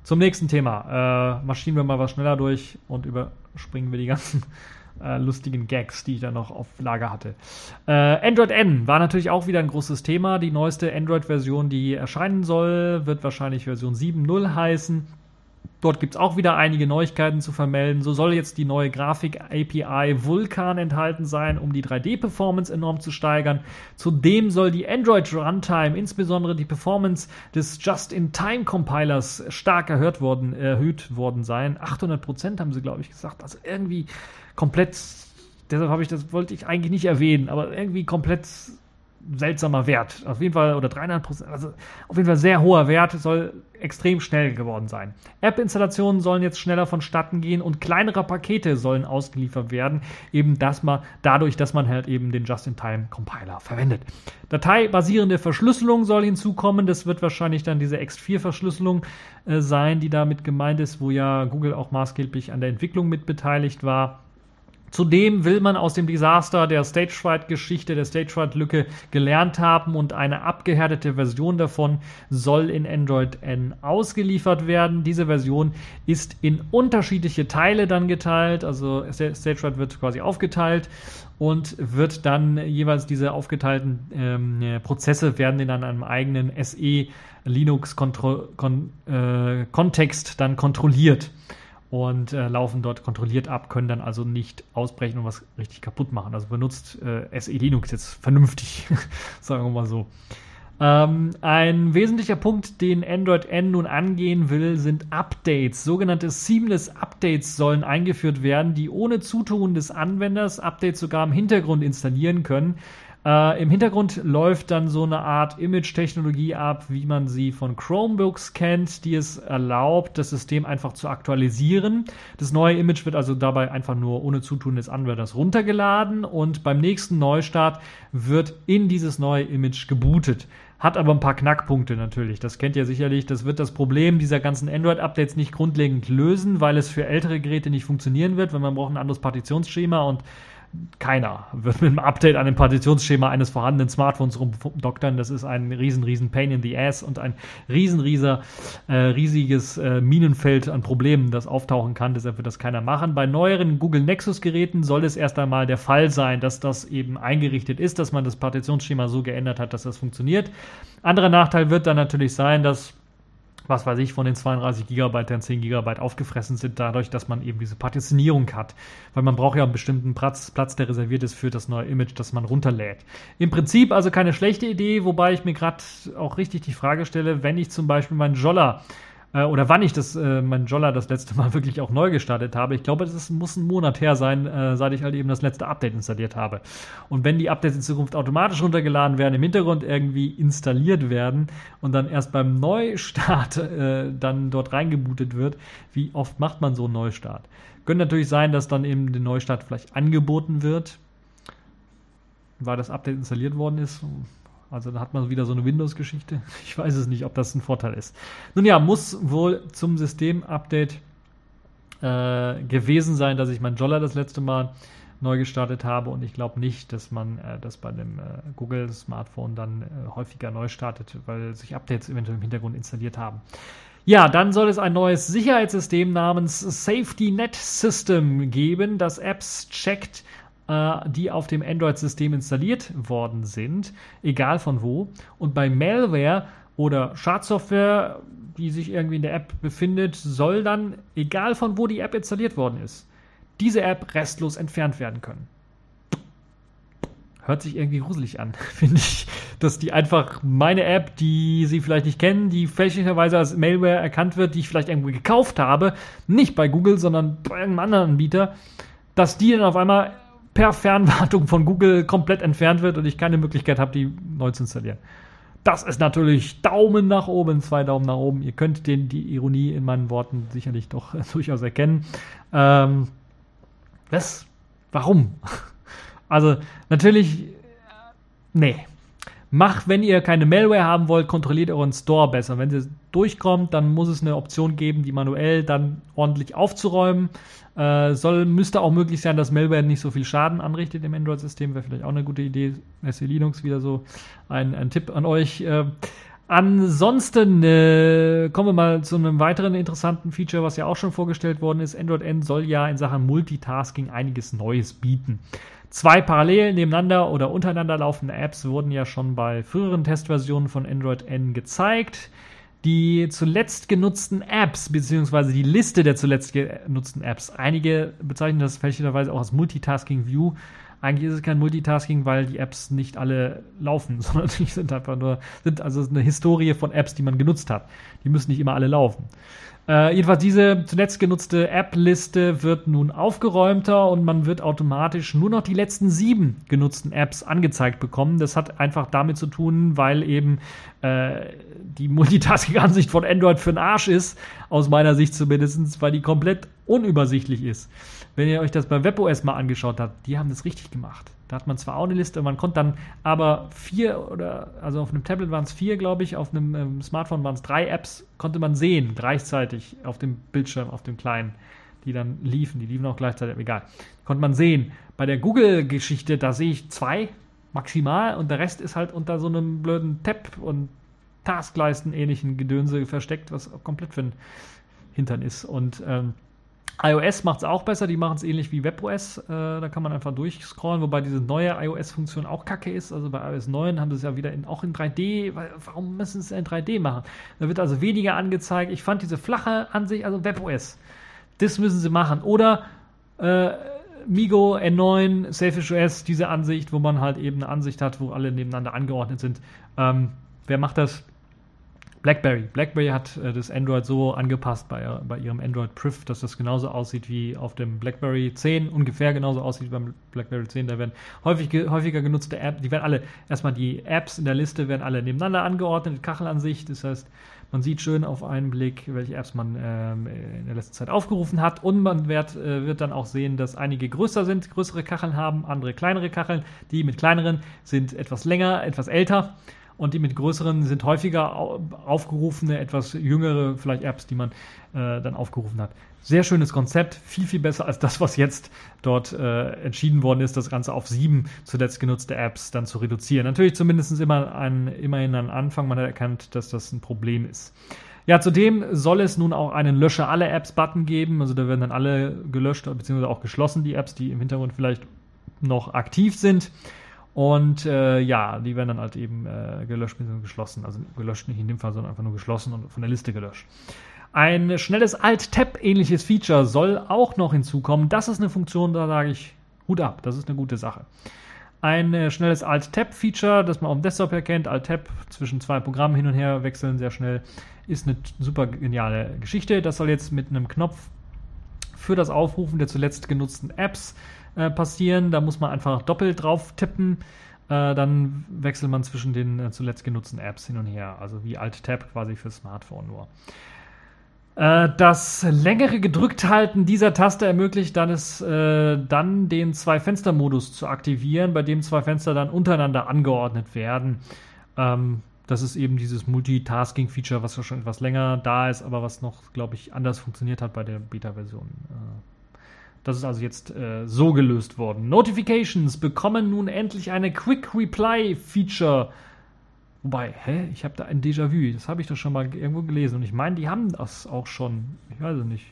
zum nächsten Thema. Äh, maschinen wir mal was schneller durch und überspringen wir die ganzen [laughs] äh, lustigen Gags, die ich da noch auf Lager hatte. Äh, Android N war natürlich auch wieder ein großes Thema. Die neueste Android-Version, die erscheinen soll, wird wahrscheinlich Version 7.0 heißen. Dort gibt es auch wieder einige Neuigkeiten zu vermelden. So soll jetzt die neue Grafik-API Vulkan enthalten sein, um die 3D-Performance enorm zu steigern. Zudem soll die Android-Runtime, insbesondere die Performance des Just-in-Time-Compilers, stark erhöht worden, erhöht worden sein. 800% haben sie, glaube ich, gesagt. Also irgendwie komplett, deshalb habe ich das, wollte ich eigentlich nicht erwähnen, aber irgendwie komplett seltsamer Wert. Auf jeden Fall, oder 300 Prozent, also auf jeden Fall sehr hoher Wert, soll extrem schnell geworden sein. App-Installationen sollen jetzt schneller vonstatten gehen und kleinere Pakete sollen ausgeliefert werden, eben das mal dadurch, dass man halt eben den Just-in-Time-Compiler verwendet. Dateibasierende Verschlüsselung soll hinzukommen, das wird wahrscheinlich dann diese X4-Verschlüsselung äh, sein, die damit gemeint ist, wo ja Google auch maßgeblich an der Entwicklung mit beteiligt war. Zudem will man aus dem Desaster der Stagefright-Geschichte, der Stagefright-Lücke gelernt haben und eine abgehärtete Version davon soll in Android N ausgeliefert werden. Diese Version ist in unterschiedliche Teile dann geteilt, also Stagefright wird quasi aufgeteilt und wird dann jeweils diese aufgeteilten ähm, Prozesse werden in einem eigenen SE Linux äh, Kontext dann kontrolliert und äh, laufen dort kontrolliert ab, können dann also nicht ausbrechen und was richtig kaputt machen. Also benutzt äh, SE Linux jetzt vernünftig, [laughs] sagen wir mal so. Ähm, ein wesentlicher Punkt, den Android N nun angehen will, sind Updates. Sogenannte Seamless Updates sollen eingeführt werden, die ohne Zutun des Anwenders Updates sogar im Hintergrund installieren können. Äh, Im Hintergrund läuft dann so eine Art Image-Technologie ab, wie man sie von Chromebooks kennt, die es erlaubt, das System einfach zu aktualisieren. Das neue Image wird also dabei einfach nur ohne Zutun des Anwenders runtergeladen und beim nächsten Neustart wird in dieses neue Image gebootet. Hat aber ein paar Knackpunkte natürlich. Das kennt ihr sicherlich. Das wird das Problem dieser ganzen Android-Updates nicht grundlegend lösen, weil es für ältere Geräte nicht funktionieren wird, weil man braucht ein anderes Partitionsschema und keiner wird mit einem Update an dem Partitionsschema eines vorhandenen Smartphones rumdoktern. Das ist ein riesen, riesen Pain in the Ass und ein riesen, rieser, äh, riesiges äh, Minenfeld an Problemen, das auftauchen kann. Deshalb wird das keiner machen. Bei neueren Google Nexus Geräten soll es erst einmal der Fall sein, dass das eben eingerichtet ist, dass man das Partitionsschema so geändert hat, dass das funktioniert. Anderer Nachteil wird dann natürlich sein, dass was weiß ich, von den 32 Gigabyte dann 10 Gigabyte aufgefressen sind, dadurch, dass man eben diese Partitionierung hat. Weil man braucht ja einen bestimmten Platz, Platz, der reserviert ist für das neue Image, das man runterlädt. Im Prinzip also keine schlechte Idee, wobei ich mir gerade auch richtig die Frage stelle, wenn ich zum Beispiel meinen Jolla äh, oder wann ich das, äh, mein Jolla das letzte Mal [laughs] wirklich auch neu gestartet habe. Ich glaube, das muss ein Monat her sein, äh, seit ich halt eben das letzte Update installiert habe. Und wenn die Updates in Zukunft automatisch runtergeladen werden, im Hintergrund irgendwie installiert werden und dann erst beim Neustart [laughs] äh, dann dort reingebootet wird, wie oft macht man so einen Neustart? Könnte natürlich sein, dass dann eben der Neustart vielleicht angeboten wird, weil das Update installiert worden ist also da hat man wieder so eine Windows-Geschichte. [laughs] Ich weiß es nicht, ob das ein Vorteil ist. Nun ja, muss wohl zum System-Update äh, gewesen sein, dass ich mein Jolla das letzte Mal neu gestartet habe und ich glaube nicht, dass man äh, das bei dem äh, Google Smartphone dann äh, häufiger neu startet, weil sich Updates eventuell im Hintergrund installiert haben. Ja, dann soll es ein neues Sicherheitssystem namens Safety Net System geben, das Apps checkt, die auf dem Android-System installiert worden sind, egal von wo. Und bei Malware oder Schadsoftware, die sich irgendwie in der App befindet, soll dann, egal von wo die App installiert worden ist, diese App restlos entfernt werden können. Hört sich irgendwie gruselig an, [laughs] finde ich, dass die einfach meine App, die sie vielleicht nicht kennen, die fälschlicherweise als Malware erkannt wird, die ich vielleicht irgendwo gekauft habe, nicht bei Google, sondern bei einem anderen Anbieter, dass die dann auf einmal per Fernwartung von Google komplett entfernt wird und ich keine Möglichkeit habe, die neu zu installieren. Das ist natürlich Daumen nach oben, zwei Daumen nach oben. Ihr könnt den, die Ironie in meinen Worten sicherlich doch [laughs] durchaus erkennen. Ähm, was? Warum? [laughs] Also, natürlich, äh, nee. Macht, wenn ihr keine Malware haben wollt, kontrolliert euren Store besser. Wenn sie durchkommt, dann muss es eine Option geben, die manuell dann ordentlich aufzuräumen. Äh, soll, müsste auch möglich sein, dass Malware nicht so viel Schaden anrichtet im Android-System. Wäre vielleicht auch eine gute Idee. SE Linux wieder so ein, ein Tipp an euch. Äh, Ansonsten äh, kommen wir mal zu einem weiteren interessanten Feature, was ja auch schon vorgestellt worden ist. Android N soll ja in Sachen Multitasking einiges Neues bieten. Zwei parallel nebeneinander oder untereinander laufende Apps wurden ja schon bei früheren Testversionen von Android N gezeigt. Die zuletzt genutzten Apps, beziehungsweise die Liste der zuletzt genutzten Apps. Einige bezeichnen das fälschlicherweise auch als Multitasking View. Eigentlich ist es kein Multitasking, weil die Apps nicht alle laufen, [laughs] sondern die sind einfach nur, sind also eine Historie von Apps, die man genutzt hat. Die müssen nicht immer alle laufen. Äh, jedenfalls diese zuletzt genutzte App-Liste wird nun aufgeräumter und man wird automatisch nur noch die letzten sieben genutzten Apps angezeigt bekommen. Das hat einfach damit zu tun, weil eben äh, die Multitasking-Ansicht von Android für den Arsch ist, aus meiner Sicht zumindest, weil die komplett unübersichtlich ist. Wenn ihr euch das bei WebOS mal angeschaut habt, die haben das richtig gemacht. Da hat man zwar auch eine Liste, man konnte dann aber vier oder, also auf einem Tablet waren es vier, glaube ich, auf einem ähm, Smartphone waren es drei Apps, konnte man sehen, gleichzeitig auf dem Bildschirm, auf dem kleinen, die dann liefen, die liefen auch gleichzeitig, egal. Konnte man sehen. Bei der Google-Geschichte, da sehe ich zwei maximal und der Rest ist halt unter so einem blöden Tab und Taskleisten ähnlichen Gedönse versteckt, was komplett für ein Hintern ist. Und ähm, iOS macht es auch besser, die machen es ähnlich wie WebOS. Äh, da kann man einfach durchscrollen, wobei diese neue iOS-Funktion auch kacke ist. Also bei iOS 9 haben sie es ja wieder in, auch in 3D. Weil, warum müssen sie es in 3D machen? Da wird also weniger angezeigt. Ich fand diese flache Ansicht, also WebOS, das müssen sie machen. Oder äh, Migo N9, Selfish OS, diese Ansicht, wo man halt eben eine Ansicht hat, wo alle nebeneinander angeordnet sind. Ähm, wer macht das? BlackBerry. BlackBerry hat äh, das Android so angepasst bei, bei ihrem Android Priv, dass das genauso aussieht wie auf dem BlackBerry 10, ungefähr genauso aussieht wie beim BlackBerry 10. Da werden häufig, häufiger genutzte Apps, die werden alle, erstmal die Apps in der Liste werden alle nebeneinander angeordnet, Kachelansicht. Das heißt, man sieht schön auf einen Blick, welche Apps man ähm, in der letzten Zeit aufgerufen hat. Und man wird, äh, wird dann auch sehen, dass einige größer sind, größere Kacheln haben, andere kleinere Kacheln. Die mit kleineren sind etwas länger, etwas älter und die mit größeren sind häufiger aufgerufene, etwas jüngere vielleicht Apps, die man äh, dann aufgerufen hat. Sehr schönes Konzept, viel, viel besser als das, was jetzt dort äh, entschieden worden ist, das Ganze auf sieben zuletzt genutzte Apps dann zu reduzieren. Natürlich zumindest immer ein, immerhin ein Anfang, man hat erkannt, dass das ein Problem ist. Ja, zudem soll es nun auch einen Lösche alle Apps-Button geben. Also da werden dann alle gelöscht, beziehungsweise auch geschlossen, die Apps, die im Hintergrund vielleicht noch aktiv sind. Und äh, ja, die werden dann halt eben äh, gelöscht bzw. geschlossen. Also gelöscht nicht in dem Fall, sondern einfach nur geschlossen und von der Liste gelöscht. Ein schnelles Alt-Tab-ähnliches Feature soll auch noch hinzukommen. Das ist eine Funktion, da sage ich Hut ab, das ist eine gute Sache. Ein äh, schnelles Alt-Tab-Feature, das man auf dem Desktop erkennt, Alt-Tab zwischen zwei Programmen hin und her wechseln sehr schnell, ist eine super geniale Geschichte. Das soll jetzt mit einem Knopf für das Aufrufen der zuletzt genutzten Apps äh, passieren. Da muss man einfach doppelt drauf tippen. Äh, dann wechselt man zwischen den äh, zuletzt genutzten Apps hin und her. Also wie Alt-Tab quasi fürs Smartphone nur. Äh, das längere Gedrückthalten dieser Taste ermöglicht dann es äh, dann den Zwei-Fenster-Modus zu aktivieren, bei dem zwei Fenster dann untereinander angeordnet werden. Ähm, das ist eben dieses Multitasking-Feature, was schon etwas länger da ist, aber was noch, glaube ich, anders funktioniert hat bei der Beta-Version. Das ist also jetzt äh, so gelöst worden. Notifications bekommen nun endlich eine Quick Reply Feature. Wobei, hä? Ich habe da ein Déjà-vu. Das habe ich doch schon mal irgendwo gelesen. Und ich meine, die haben das auch schon. Ich weiß es nicht.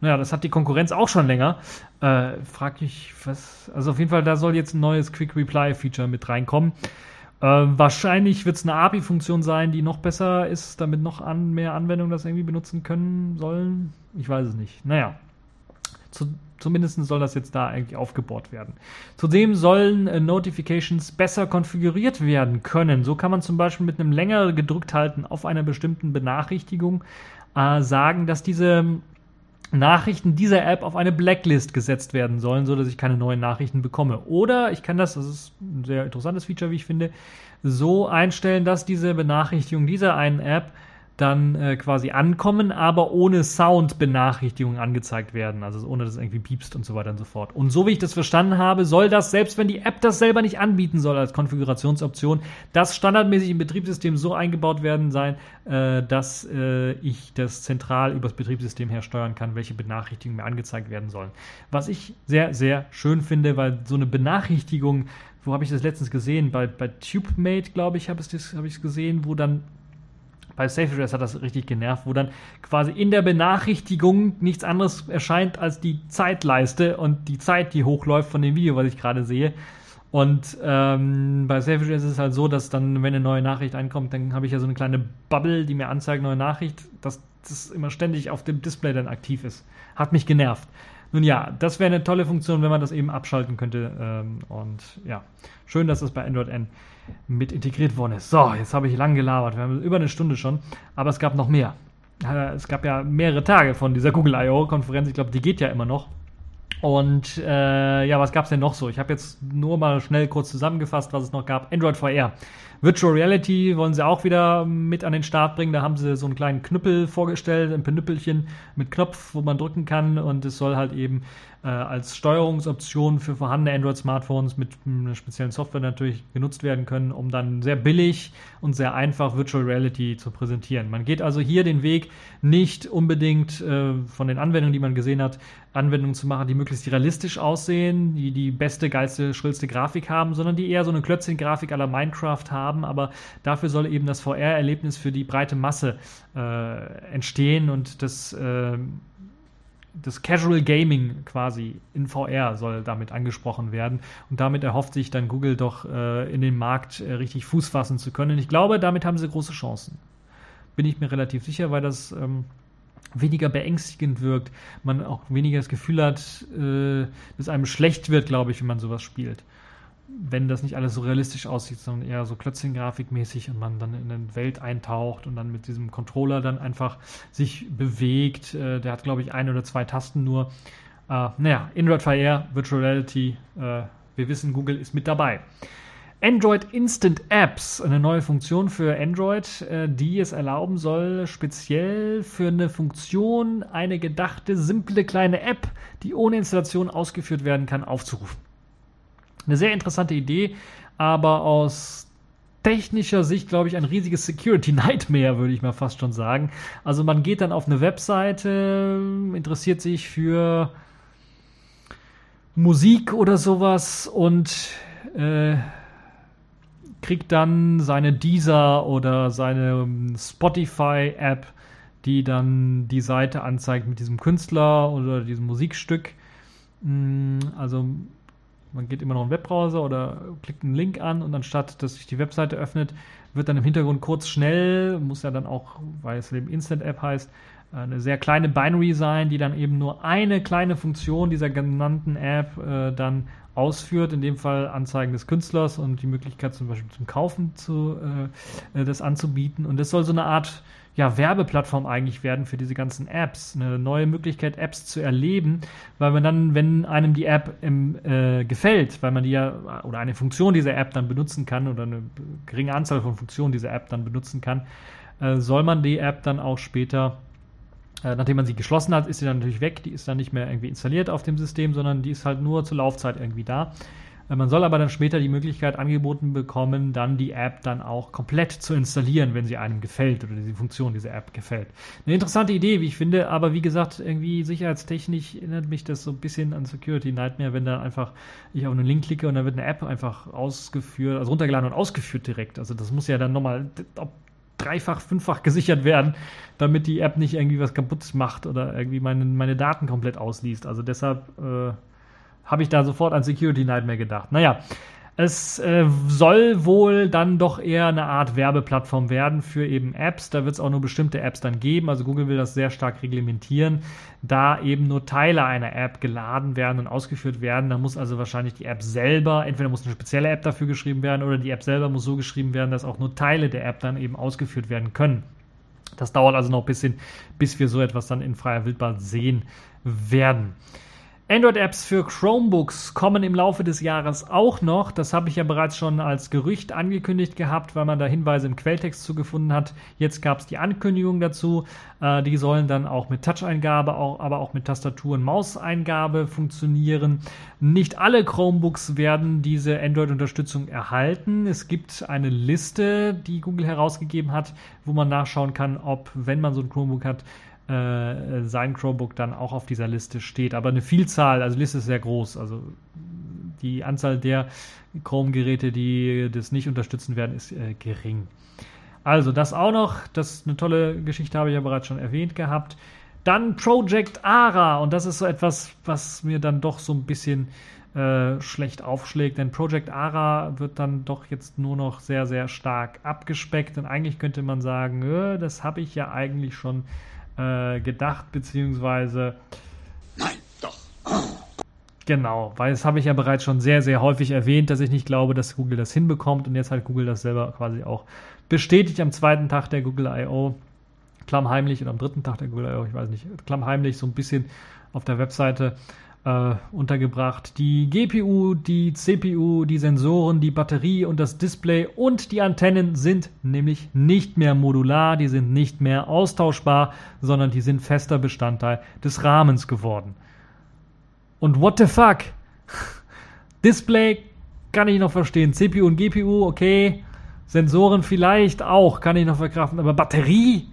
Naja, das hat die Konkurrenz auch schon länger. Äh, frag ich, was. Also auf jeden Fall, da soll jetzt ein neues Quick Reply Feature mit reinkommen. Äh, wahrscheinlich wird es eine API-Funktion sein, die noch besser ist, damit noch an, mehr Anwendungen das irgendwie benutzen können sollen. Ich weiß es nicht. Naja, zu, zumindest soll das jetzt da eigentlich aufgebaut werden. Zudem sollen äh, Notifications besser konfiguriert werden können. So kann man zum Beispiel mit einem länger gedrückt halten auf einer bestimmten Benachrichtigung äh, sagen, dass diese Nachrichten dieser App auf eine Blacklist gesetzt werden sollen, so dass ich keine neuen Nachrichten bekomme. Oder ich kann das, das ist ein sehr interessantes Feature, wie ich finde, so einstellen, dass diese Benachrichtigung dieser einen App dann äh, quasi ankommen, aber ohne Sound-Benachrichtigungen angezeigt werden. Also ohne dass es irgendwie piepst und so weiter und so fort. Und so wie ich das verstanden habe, soll das, selbst wenn die App das selber nicht anbieten soll als Konfigurationsoption, das standardmäßig im Betriebssystem so eingebaut werden sein, äh, dass äh, ich das zentral übers Betriebssystem her steuern kann, welche Benachrichtigungen mir angezeigt werden sollen. Was ich sehr, sehr schön finde, weil so eine Benachrichtigung wo habe ich das letztens gesehen? Bei, bei TubeMate, glaube ich, habe ich es hab gesehen, wo dann bei Safe Address hat das richtig genervt, wo dann quasi in der Benachrichtigung nichts anderes erscheint als die Zeitleiste und die Zeit, die hochläuft von dem Video, was ich gerade sehe. Und ähm, bei Address ist es halt so, dass dann, wenn eine neue Nachricht einkommt, dann habe ich ja so eine kleine Bubble, die mir anzeigt, neue Nachricht, dass das immer ständig auf dem Display dann aktiv ist. Hat mich genervt. Nun ja, das wäre eine tolle Funktion, wenn man das eben abschalten könnte. Ähm, und ja, schön, dass das bei Android N mit integriert worden ist. So, jetzt habe ich lang gelabert. Wir haben über eine Stunde schon, aber es gab noch mehr. Es gab ja mehrere Tage von dieser Google I.O.-Konferenz. Ich glaube, die geht ja immer noch. Und äh, ja, was gab es denn noch so? Ich habe jetzt nur mal schnell kurz zusammengefasst, was es noch gab. Android VR. Virtual Reality wollen sie auch wieder mit an den Start bringen. Da haben sie so einen kleinen Knüppel vorgestellt, ein Penüppelchen mit Knopf, wo man drücken kann. Und es soll halt eben äh, als Steuerungsoption für vorhandene Android-Smartphones mit einer speziellen Software natürlich genutzt werden können, um dann sehr billig und sehr einfach Virtual Reality zu präsentieren. Man geht also hier den Weg nicht unbedingt äh, von den Anwendungen, die man gesehen hat, Anwendungen zu machen, die möglichst realistisch aussehen, die die beste, geilste, schrillste Grafik haben, sondern die eher so eine Klötzchen-Grafik aller Minecraft haben, aber dafür soll eben das VR-Erlebnis für die breite Masse äh, entstehen und das äh, das Casual Gaming quasi in VR soll damit angesprochen werden. Und damit erhofft sich dann Google doch äh, in den Markt äh, richtig Fuß fassen zu können. Und ich glaube, damit haben sie große Chancen. Bin ich mir relativ sicher, weil das ähm, weniger beängstigend wirkt. Man auch weniger das Gefühl hat, äh, dass einem schlecht wird, glaube ich, wenn man sowas spielt wenn das nicht alles so realistisch aussieht, sondern eher so Klötzchen-Grafikmäßig und man dann in eine Welt eintaucht und dann mit diesem Controller dann einfach sich bewegt. Äh, der hat, glaube ich, ein oder zwei Tasten nur. Äh, naja, Android VR, Virtual Reality, äh, wir wissen, Google ist mit dabei. Android Instant Apps, eine neue Funktion für Android, äh, die es erlauben soll, speziell für eine Funktion eine gedachte, simple kleine App, die ohne Installation ausgeführt werden kann, aufzurufen. Eine sehr interessante Idee, aber aus technischer Sicht, glaube ich, ein riesiges Security Nightmare, würde ich mal fast schon sagen. Also man geht dann auf eine Webseite, interessiert sich für Musik oder sowas und äh, kriegt dann seine Deezer oder seine Spotify-App, die dann die Seite anzeigt mit diesem Künstler oder diesem Musikstück. Mm, also man geht immer noch in den Webbrowser oder klickt einen Link an und anstatt, dass sich die Webseite öffnet, wird dann im Hintergrund kurz schnell, muss ja dann auch, weil es eben Instant App heißt, eine sehr kleine Binary sein, die dann eben nur eine kleine Funktion dieser genannten App äh, dann ausführt, in dem Fall Anzeigen des Künstlers und die Möglichkeit zum Beispiel zum Kaufen zu, äh, äh das anzubieten. Und das soll so eine Art ja, Werbeplattform eigentlich werden für diese ganzen Apps. Eine neue Möglichkeit, Apps zu erleben, weil man dann, wenn einem die App im, äh, gefällt, weil man die ja oder eine Funktion dieser App dann benutzen kann oder eine geringe Anzahl von Funktionen dieser App dann benutzen kann, äh, soll man die App dann auch später äh, nachdem man sie geschlossen hat, ist sie dann natürlich weg. Die ist dann nicht mehr irgendwie installiert auf dem System, sondern die ist halt nur zur Laufzeit irgendwie da. Man soll aber dann später die Möglichkeit angeboten bekommen, dann die App dann auch komplett zu installieren, wenn sie einem gefällt oder die Funktion dieser App gefällt. Eine interessante Idee, wie ich finde, aber wie gesagt, irgendwie sicherheitstechnisch erinnert mich das so ein bisschen an Security Nightmare, wenn da einfach ich auf einen Link klicke und dann wird eine App einfach ausgeführt, also runtergeladen und ausgeführt direkt. Also das muss ja dann nochmal dreifach, fünffach gesichert werden, damit die App nicht irgendwie was kaputt macht oder irgendwie meine, meine Daten komplett ausliest. Also deshalb äh, habe ich da sofort an Security Nightmare gedacht. Naja, Es äh, soll wohl dann doch eher eine Art Werbeplattform werden für eben Apps. Da wird es auch nur bestimmte Apps dann geben. Also Google will das sehr stark reglementieren, da eben nur Teile einer App geladen werden und ausgeführt werden. Da muss also wahrscheinlich die App selber, entweder muss eine spezielle App dafür geschrieben werden oder die App selber muss so geschrieben werden, dass auch nur Teile der App dann eben ausgeführt werden können. Das dauert also noch ein bisschen, bis wir so etwas dann in freier Wildbahn sehen werden. Android-Apps für Chromebooks kommen im Laufe des Jahres auch noch. Das habe ich ja bereits schon als Gerücht angekündigt gehabt, weil man da Hinweise im Quelltext zugefunden hat. Jetzt gab es die Ankündigung dazu. Äh, die sollen dann auch mit Touch-Eingabe, auch, aber auch mit Tastatur- und Mauseingabe funktionieren. Nicht alle Chromebooks werden diese Android-Unterstützung erhalten. Es gibt eine Liste, die Google herausgegeben hat, wo man nachschauen kann, ob, wenn man so ein Chromebook hat, äh, sein Chromebook dann auch auf dieser Liste steht. Aber eine Vielzahl, also die Liste ist sehr groß. Also die Anzahl der Chrome-Geräte, die das nicht unterstützen werden, ist äh, gering. Also das auch noch, das ist eine tolle Geschichte, habe ich ja bereits schon erwähnt gehabt. Dann Project Ara und das ist so etwas, was mir dann doch so ein bisschen äh, schlecht aufschlägt, denn Project Ara wird dann doch jetzt nur noch sehr, sehr stark abgespeckt und eigentlich könnte man sagen, äh, das habe ich ja eigentlich schon äh, gedacht, beziehungsweise. Nein, doch. Genau, weil das habe ich ja bereits schon sehr, sehr häufig erwähnt, dass ich nicht glaube, dass Google das hinbekommt und jetzt hat Google das selber quasi auch bestätigt am zweiten Tag der Google I.O. Klammheimlich oder am dritten Tag der Google I.O., ich weiß nicht, klammheimlich so ein bisschen auf der Webseite äh, untergebracht. Die GPU, die CPU, die Sensoren, die Batterie und das Display und die Antennen sind nämlich nicht mehr modular, die sind nicht mehr austauschbar, sondern die sind fester Bestandteil des Rahmens geworden. Und what the fuck? [laughs] Display kann ich noch verstehen, CPU und GPU, okay. Sensoren vielleicht auch, kann ich noch verkraften, aber Batterie?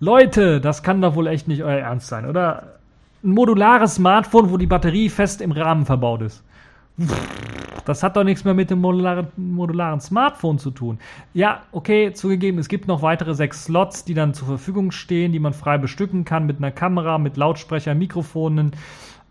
Leute, das kann doch wohl echt nicht euer Ernst sein, oder? Ein modulares Smartphone, wo die Batterie fest im Rahmen verbaut ist. Das hat doch nichts mehr mit dem modularen, modularen, Smartphone zu tun. Ja, okay, zugegeben, es gibt noch weitere sechs Slots, die dann zur Verfügung stehen, die man frei bestücken kann mit einer Kamera, mit Lautsprecher, Mikrofonen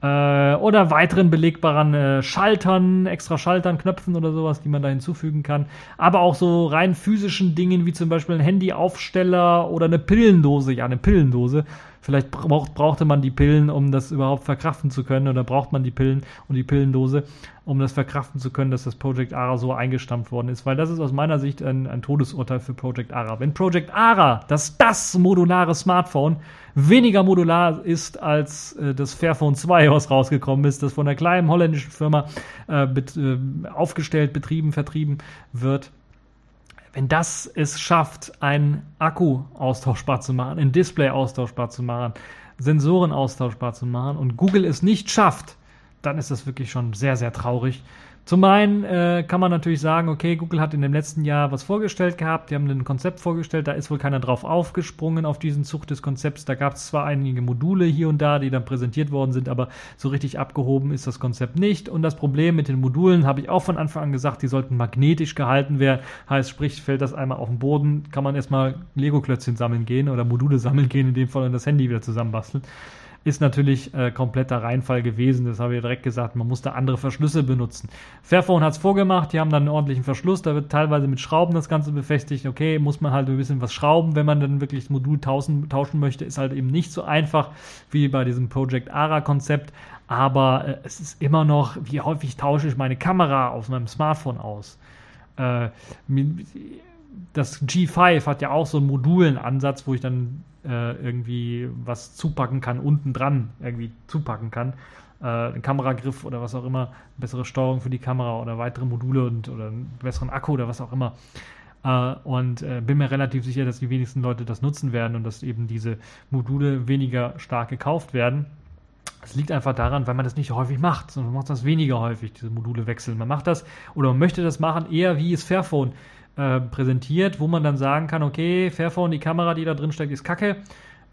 äh, oder weiteren belegbaren äh, Schaltern, extra Schaltern, Knöpfen oder sowas, die man da hinzufügen kann. Aber auch so rein physischen Dingen wie zum Beispiel ein Handyaufsteller oder eine Pillendose. Ja, eine Pillendose Vielleicht braucht, brauchte man die Pillen, um das überhaupt verkraften zu können, oder braucht man die Pillen und die Pillendose, um das verkraften zu können, dass das Project ARA so eingestampft worden ist. Weil das ist aus meiner Sicht ein, ein Todesurteil für Project ARA. Wenn Project ARA, das das modulare Smartphone, weniger modular ist als äh, das Fairphone 2, was rausgekommen ist, das von einer kleinen holländischen Firma äh, bet, äh, aufgestellt, betrieben, vertrieben wird, wenn das es schafft, einen Akku austauschbar zu machen, ein Display austauschbar zu machen, Sensoren austauschbar zu machen und Google es nicht schafft, dann ist das wirklich schon sehr, sehr traurig. Zum einen äh, kann man natürlich sagen, okay, Google hat in dem letzten Jahr was vorgestellt gehabt, die haben ein Konzept vorgestellt, da ist wohl keiner drauf aufgesprungen auf diesen Zug des Konzepts. Da gab es zwar einige Module hier und da, die dann präsentiert worden sind, aber so richtig abgehoben ist das Konzept nicht. Und das Problem mit den Modulen habe ich auch von Anfang an gesagt, die sollten magnetisch gehalten werden. Heißt, sprich, fällt das einmal auf den Boden, kann man erstmal Lego-Klötzchen sammeln gehen oder Module sammeln gehen, in dem Fall und das Handy wieder zusammenbasteln ist natürlich äh, kompletter Reinfall gewesen. Das habe ich direkt gesagt, man musste andere Verschlüsse benutzen. Fairphone hat es vorgemacht, die haben dann einen ordentlichen Verschluss, da wird teilweise mit Schrauben das Ganze befestigt. Okay, muss man halt ein bisschen was schrauben, wenn man dann wirklich das Modul tauschen, tauschen möchte, ist halt eben nicht so einfach wie bei diesem Project ARA-Konzept. Aber äh, es ist immer noch, wie häufig tausche ich meine Kamera auf meinem Smartphone aus? Äh, das G5 hat ja auch so einen Modulenansatz, wo ich dann äh, irgendwie was zupacken kann, unten dran irgendwie zupacken kann. Äh, einen Kameragriff oder was auch immer, bessere Steuerung für die Kamera oder weitere Module und oder einen besseren Akku oder was auch immer. Uh, und uh, bin mir relativ sicher, dass die wenigsten Leute das nutzen werden und dass eben diese Module weniger stark gekauft werden. Das liegt einfach daran, weil man das nicht häufig macht, sondern man macht das weniger häufig, diese Module wechseln. Man macht das oder man möchte das machen eher wie es Fairphone äh, präsentiert, wo man dann sagen kann, okay, Fairphone, die Kamera, die da drin steckt, ist kacke.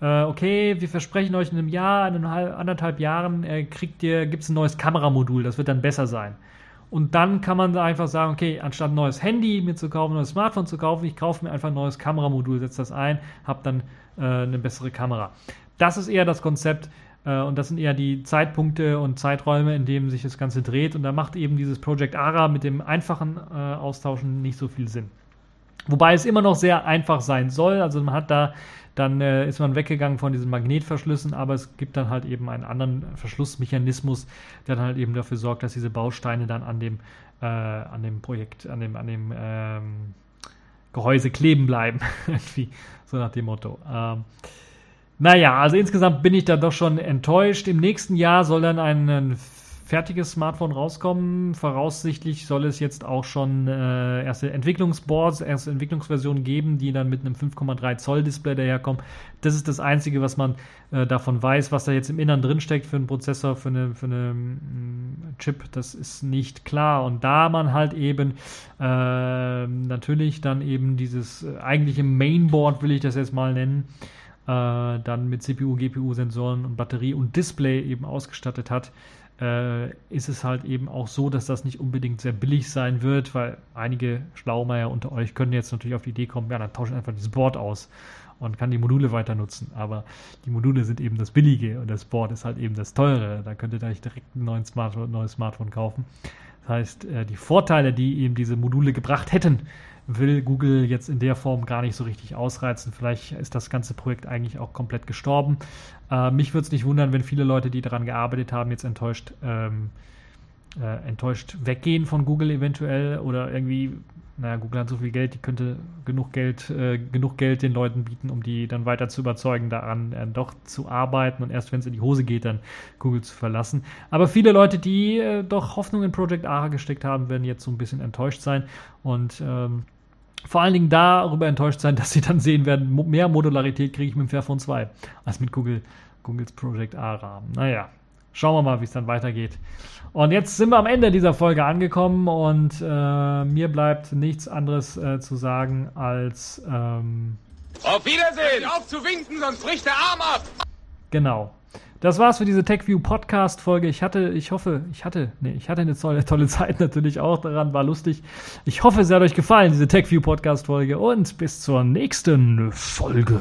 Äh, okay, wir versprechen euch in einem Jahr, in anderthalb Jahren äh, kriegt ihr, gibt es ein neues Kameramodul, das wird dann besser sein. Und dann kann man einfach sagen, okay, anstatt ein neues Handy mir zu kaufen, ein neues Smartphone zu kaufen, ich kaufe mir einfach ein neues Kameramodul, setze das ein, habe dann äh, eine bessere Kamera. Das ist eher das Konzept, und das sind eher die Zeitpunkte und Zeiträume, in denen sich das Ganze dreht. Und da macht eben dieses Project ARA mit dem einfachen äh, Austauschen nicht so viel Sinn. Wobei es immer noch sehr einfach sein soll. Also man hat da, dann äh, ist man weggegangen von diesen Magnetverschlüssen, aber es gibt dann halt eben einen anderen Verschlussmechanismus, der dann halt eben dafür sorgt, dass diese Bausteine dann an dem, äh, an dem Projekt, an dem, an dem ähm, Gehäuse kleben bleiben. [laughs] So nach dem Motto. Ähm, naja, also insgesamt bin ich da doch schon enttäuscht. Im nächsten Jahr soll dann ein, fertiges Smartphone rauskommen. Voraussichtlich soll es jetzt auch schon äh, erste Entwicklungsboards, erste Entwicklungsversionen geben, die dann mit einem 5,3 Zoll Display daherkommen. Das ist das Einzige, was man äh, davon weiß, was da jetzt im Innern drin steckt für einen Prozessor, für eine, für eine mm, Chip. Das ist nicht klar. Und da man halt eben äh, natürlich dann eben dieses äh, eigentliche Mainboard, will ich das jetzt mal nennen, äh, dann mit CPU, GPU-Sensoren und Batterie und Display eben ausgestattet hat, äh, ist es halt eben auch so, dass das nicht unbedingt sehr billig sein wird, weil einige Schlaumeier unter euch können jetzt natürlich auf die Idee kommen, ja, dann tausche einfach dieses Board aus und kann die Module weiter nutzen. Aber die Module sind eben das Billige und das Board ist halt eben das Teure. Da könnt ihr euch direkt ein neues Smartphone, neues Smartphone kaufen. Das heißt, äh, die Vorteile, die eben diese Module gebracht hätten, will Google jetzt in der Form gar nicht so richtig ausreizen. Vielleicht ist das ganze Projekt eigentlich auch komplett gestorben. Äh, mich würde es nicht wundern, wenn viele Leute, die daran gearbeitet haben, jetzt enttäuscht, ähm, äh, enttäuscht weggehen von Google eventuell oder irgendwie, naja, Google hat so viel Geld, die könnte genug Geld, äh, genug Geld den Leuten bieten, um die dann weiter zu überzeugen, daran äh, doch zu arbeiten und erst wenn es in die Hose geht, dann Google zu verlassen. Aber viele Leute, die äh, doch Hoffnung in Project ARA gesteckt haben, werden jetzt so ein bisschen enttäuscht sein und ähm, vor allen Dingen darüber enttäuscht sein, [laughs] dass sie dann sehen werden, mehr Modularität kriege ich mit dem Fairphone 2 als mit Google, Googles Project A-Rahmen. Naja, schauen wir mal, wie es dann weitergeht. Und jetzt sind wir am Ende dieser Folge angekommen und äh, mir bleibt nichts anderes äh, zu sagen als ähm, Auf Wiedersehen! Auf zu winken, sonst bricht der Arm ab! Genau. Das war's für diese TechView Podcast Folge. Ich hatte, ich hoffe, ich hatte, nee, ich hatte eine tolle, tolle Zeit [laughs] natürlich auch daran, war lustig. Ich hoffe, es hat euch gefallen, diese TechView Podcast Folge und bis zur nächsten Folge.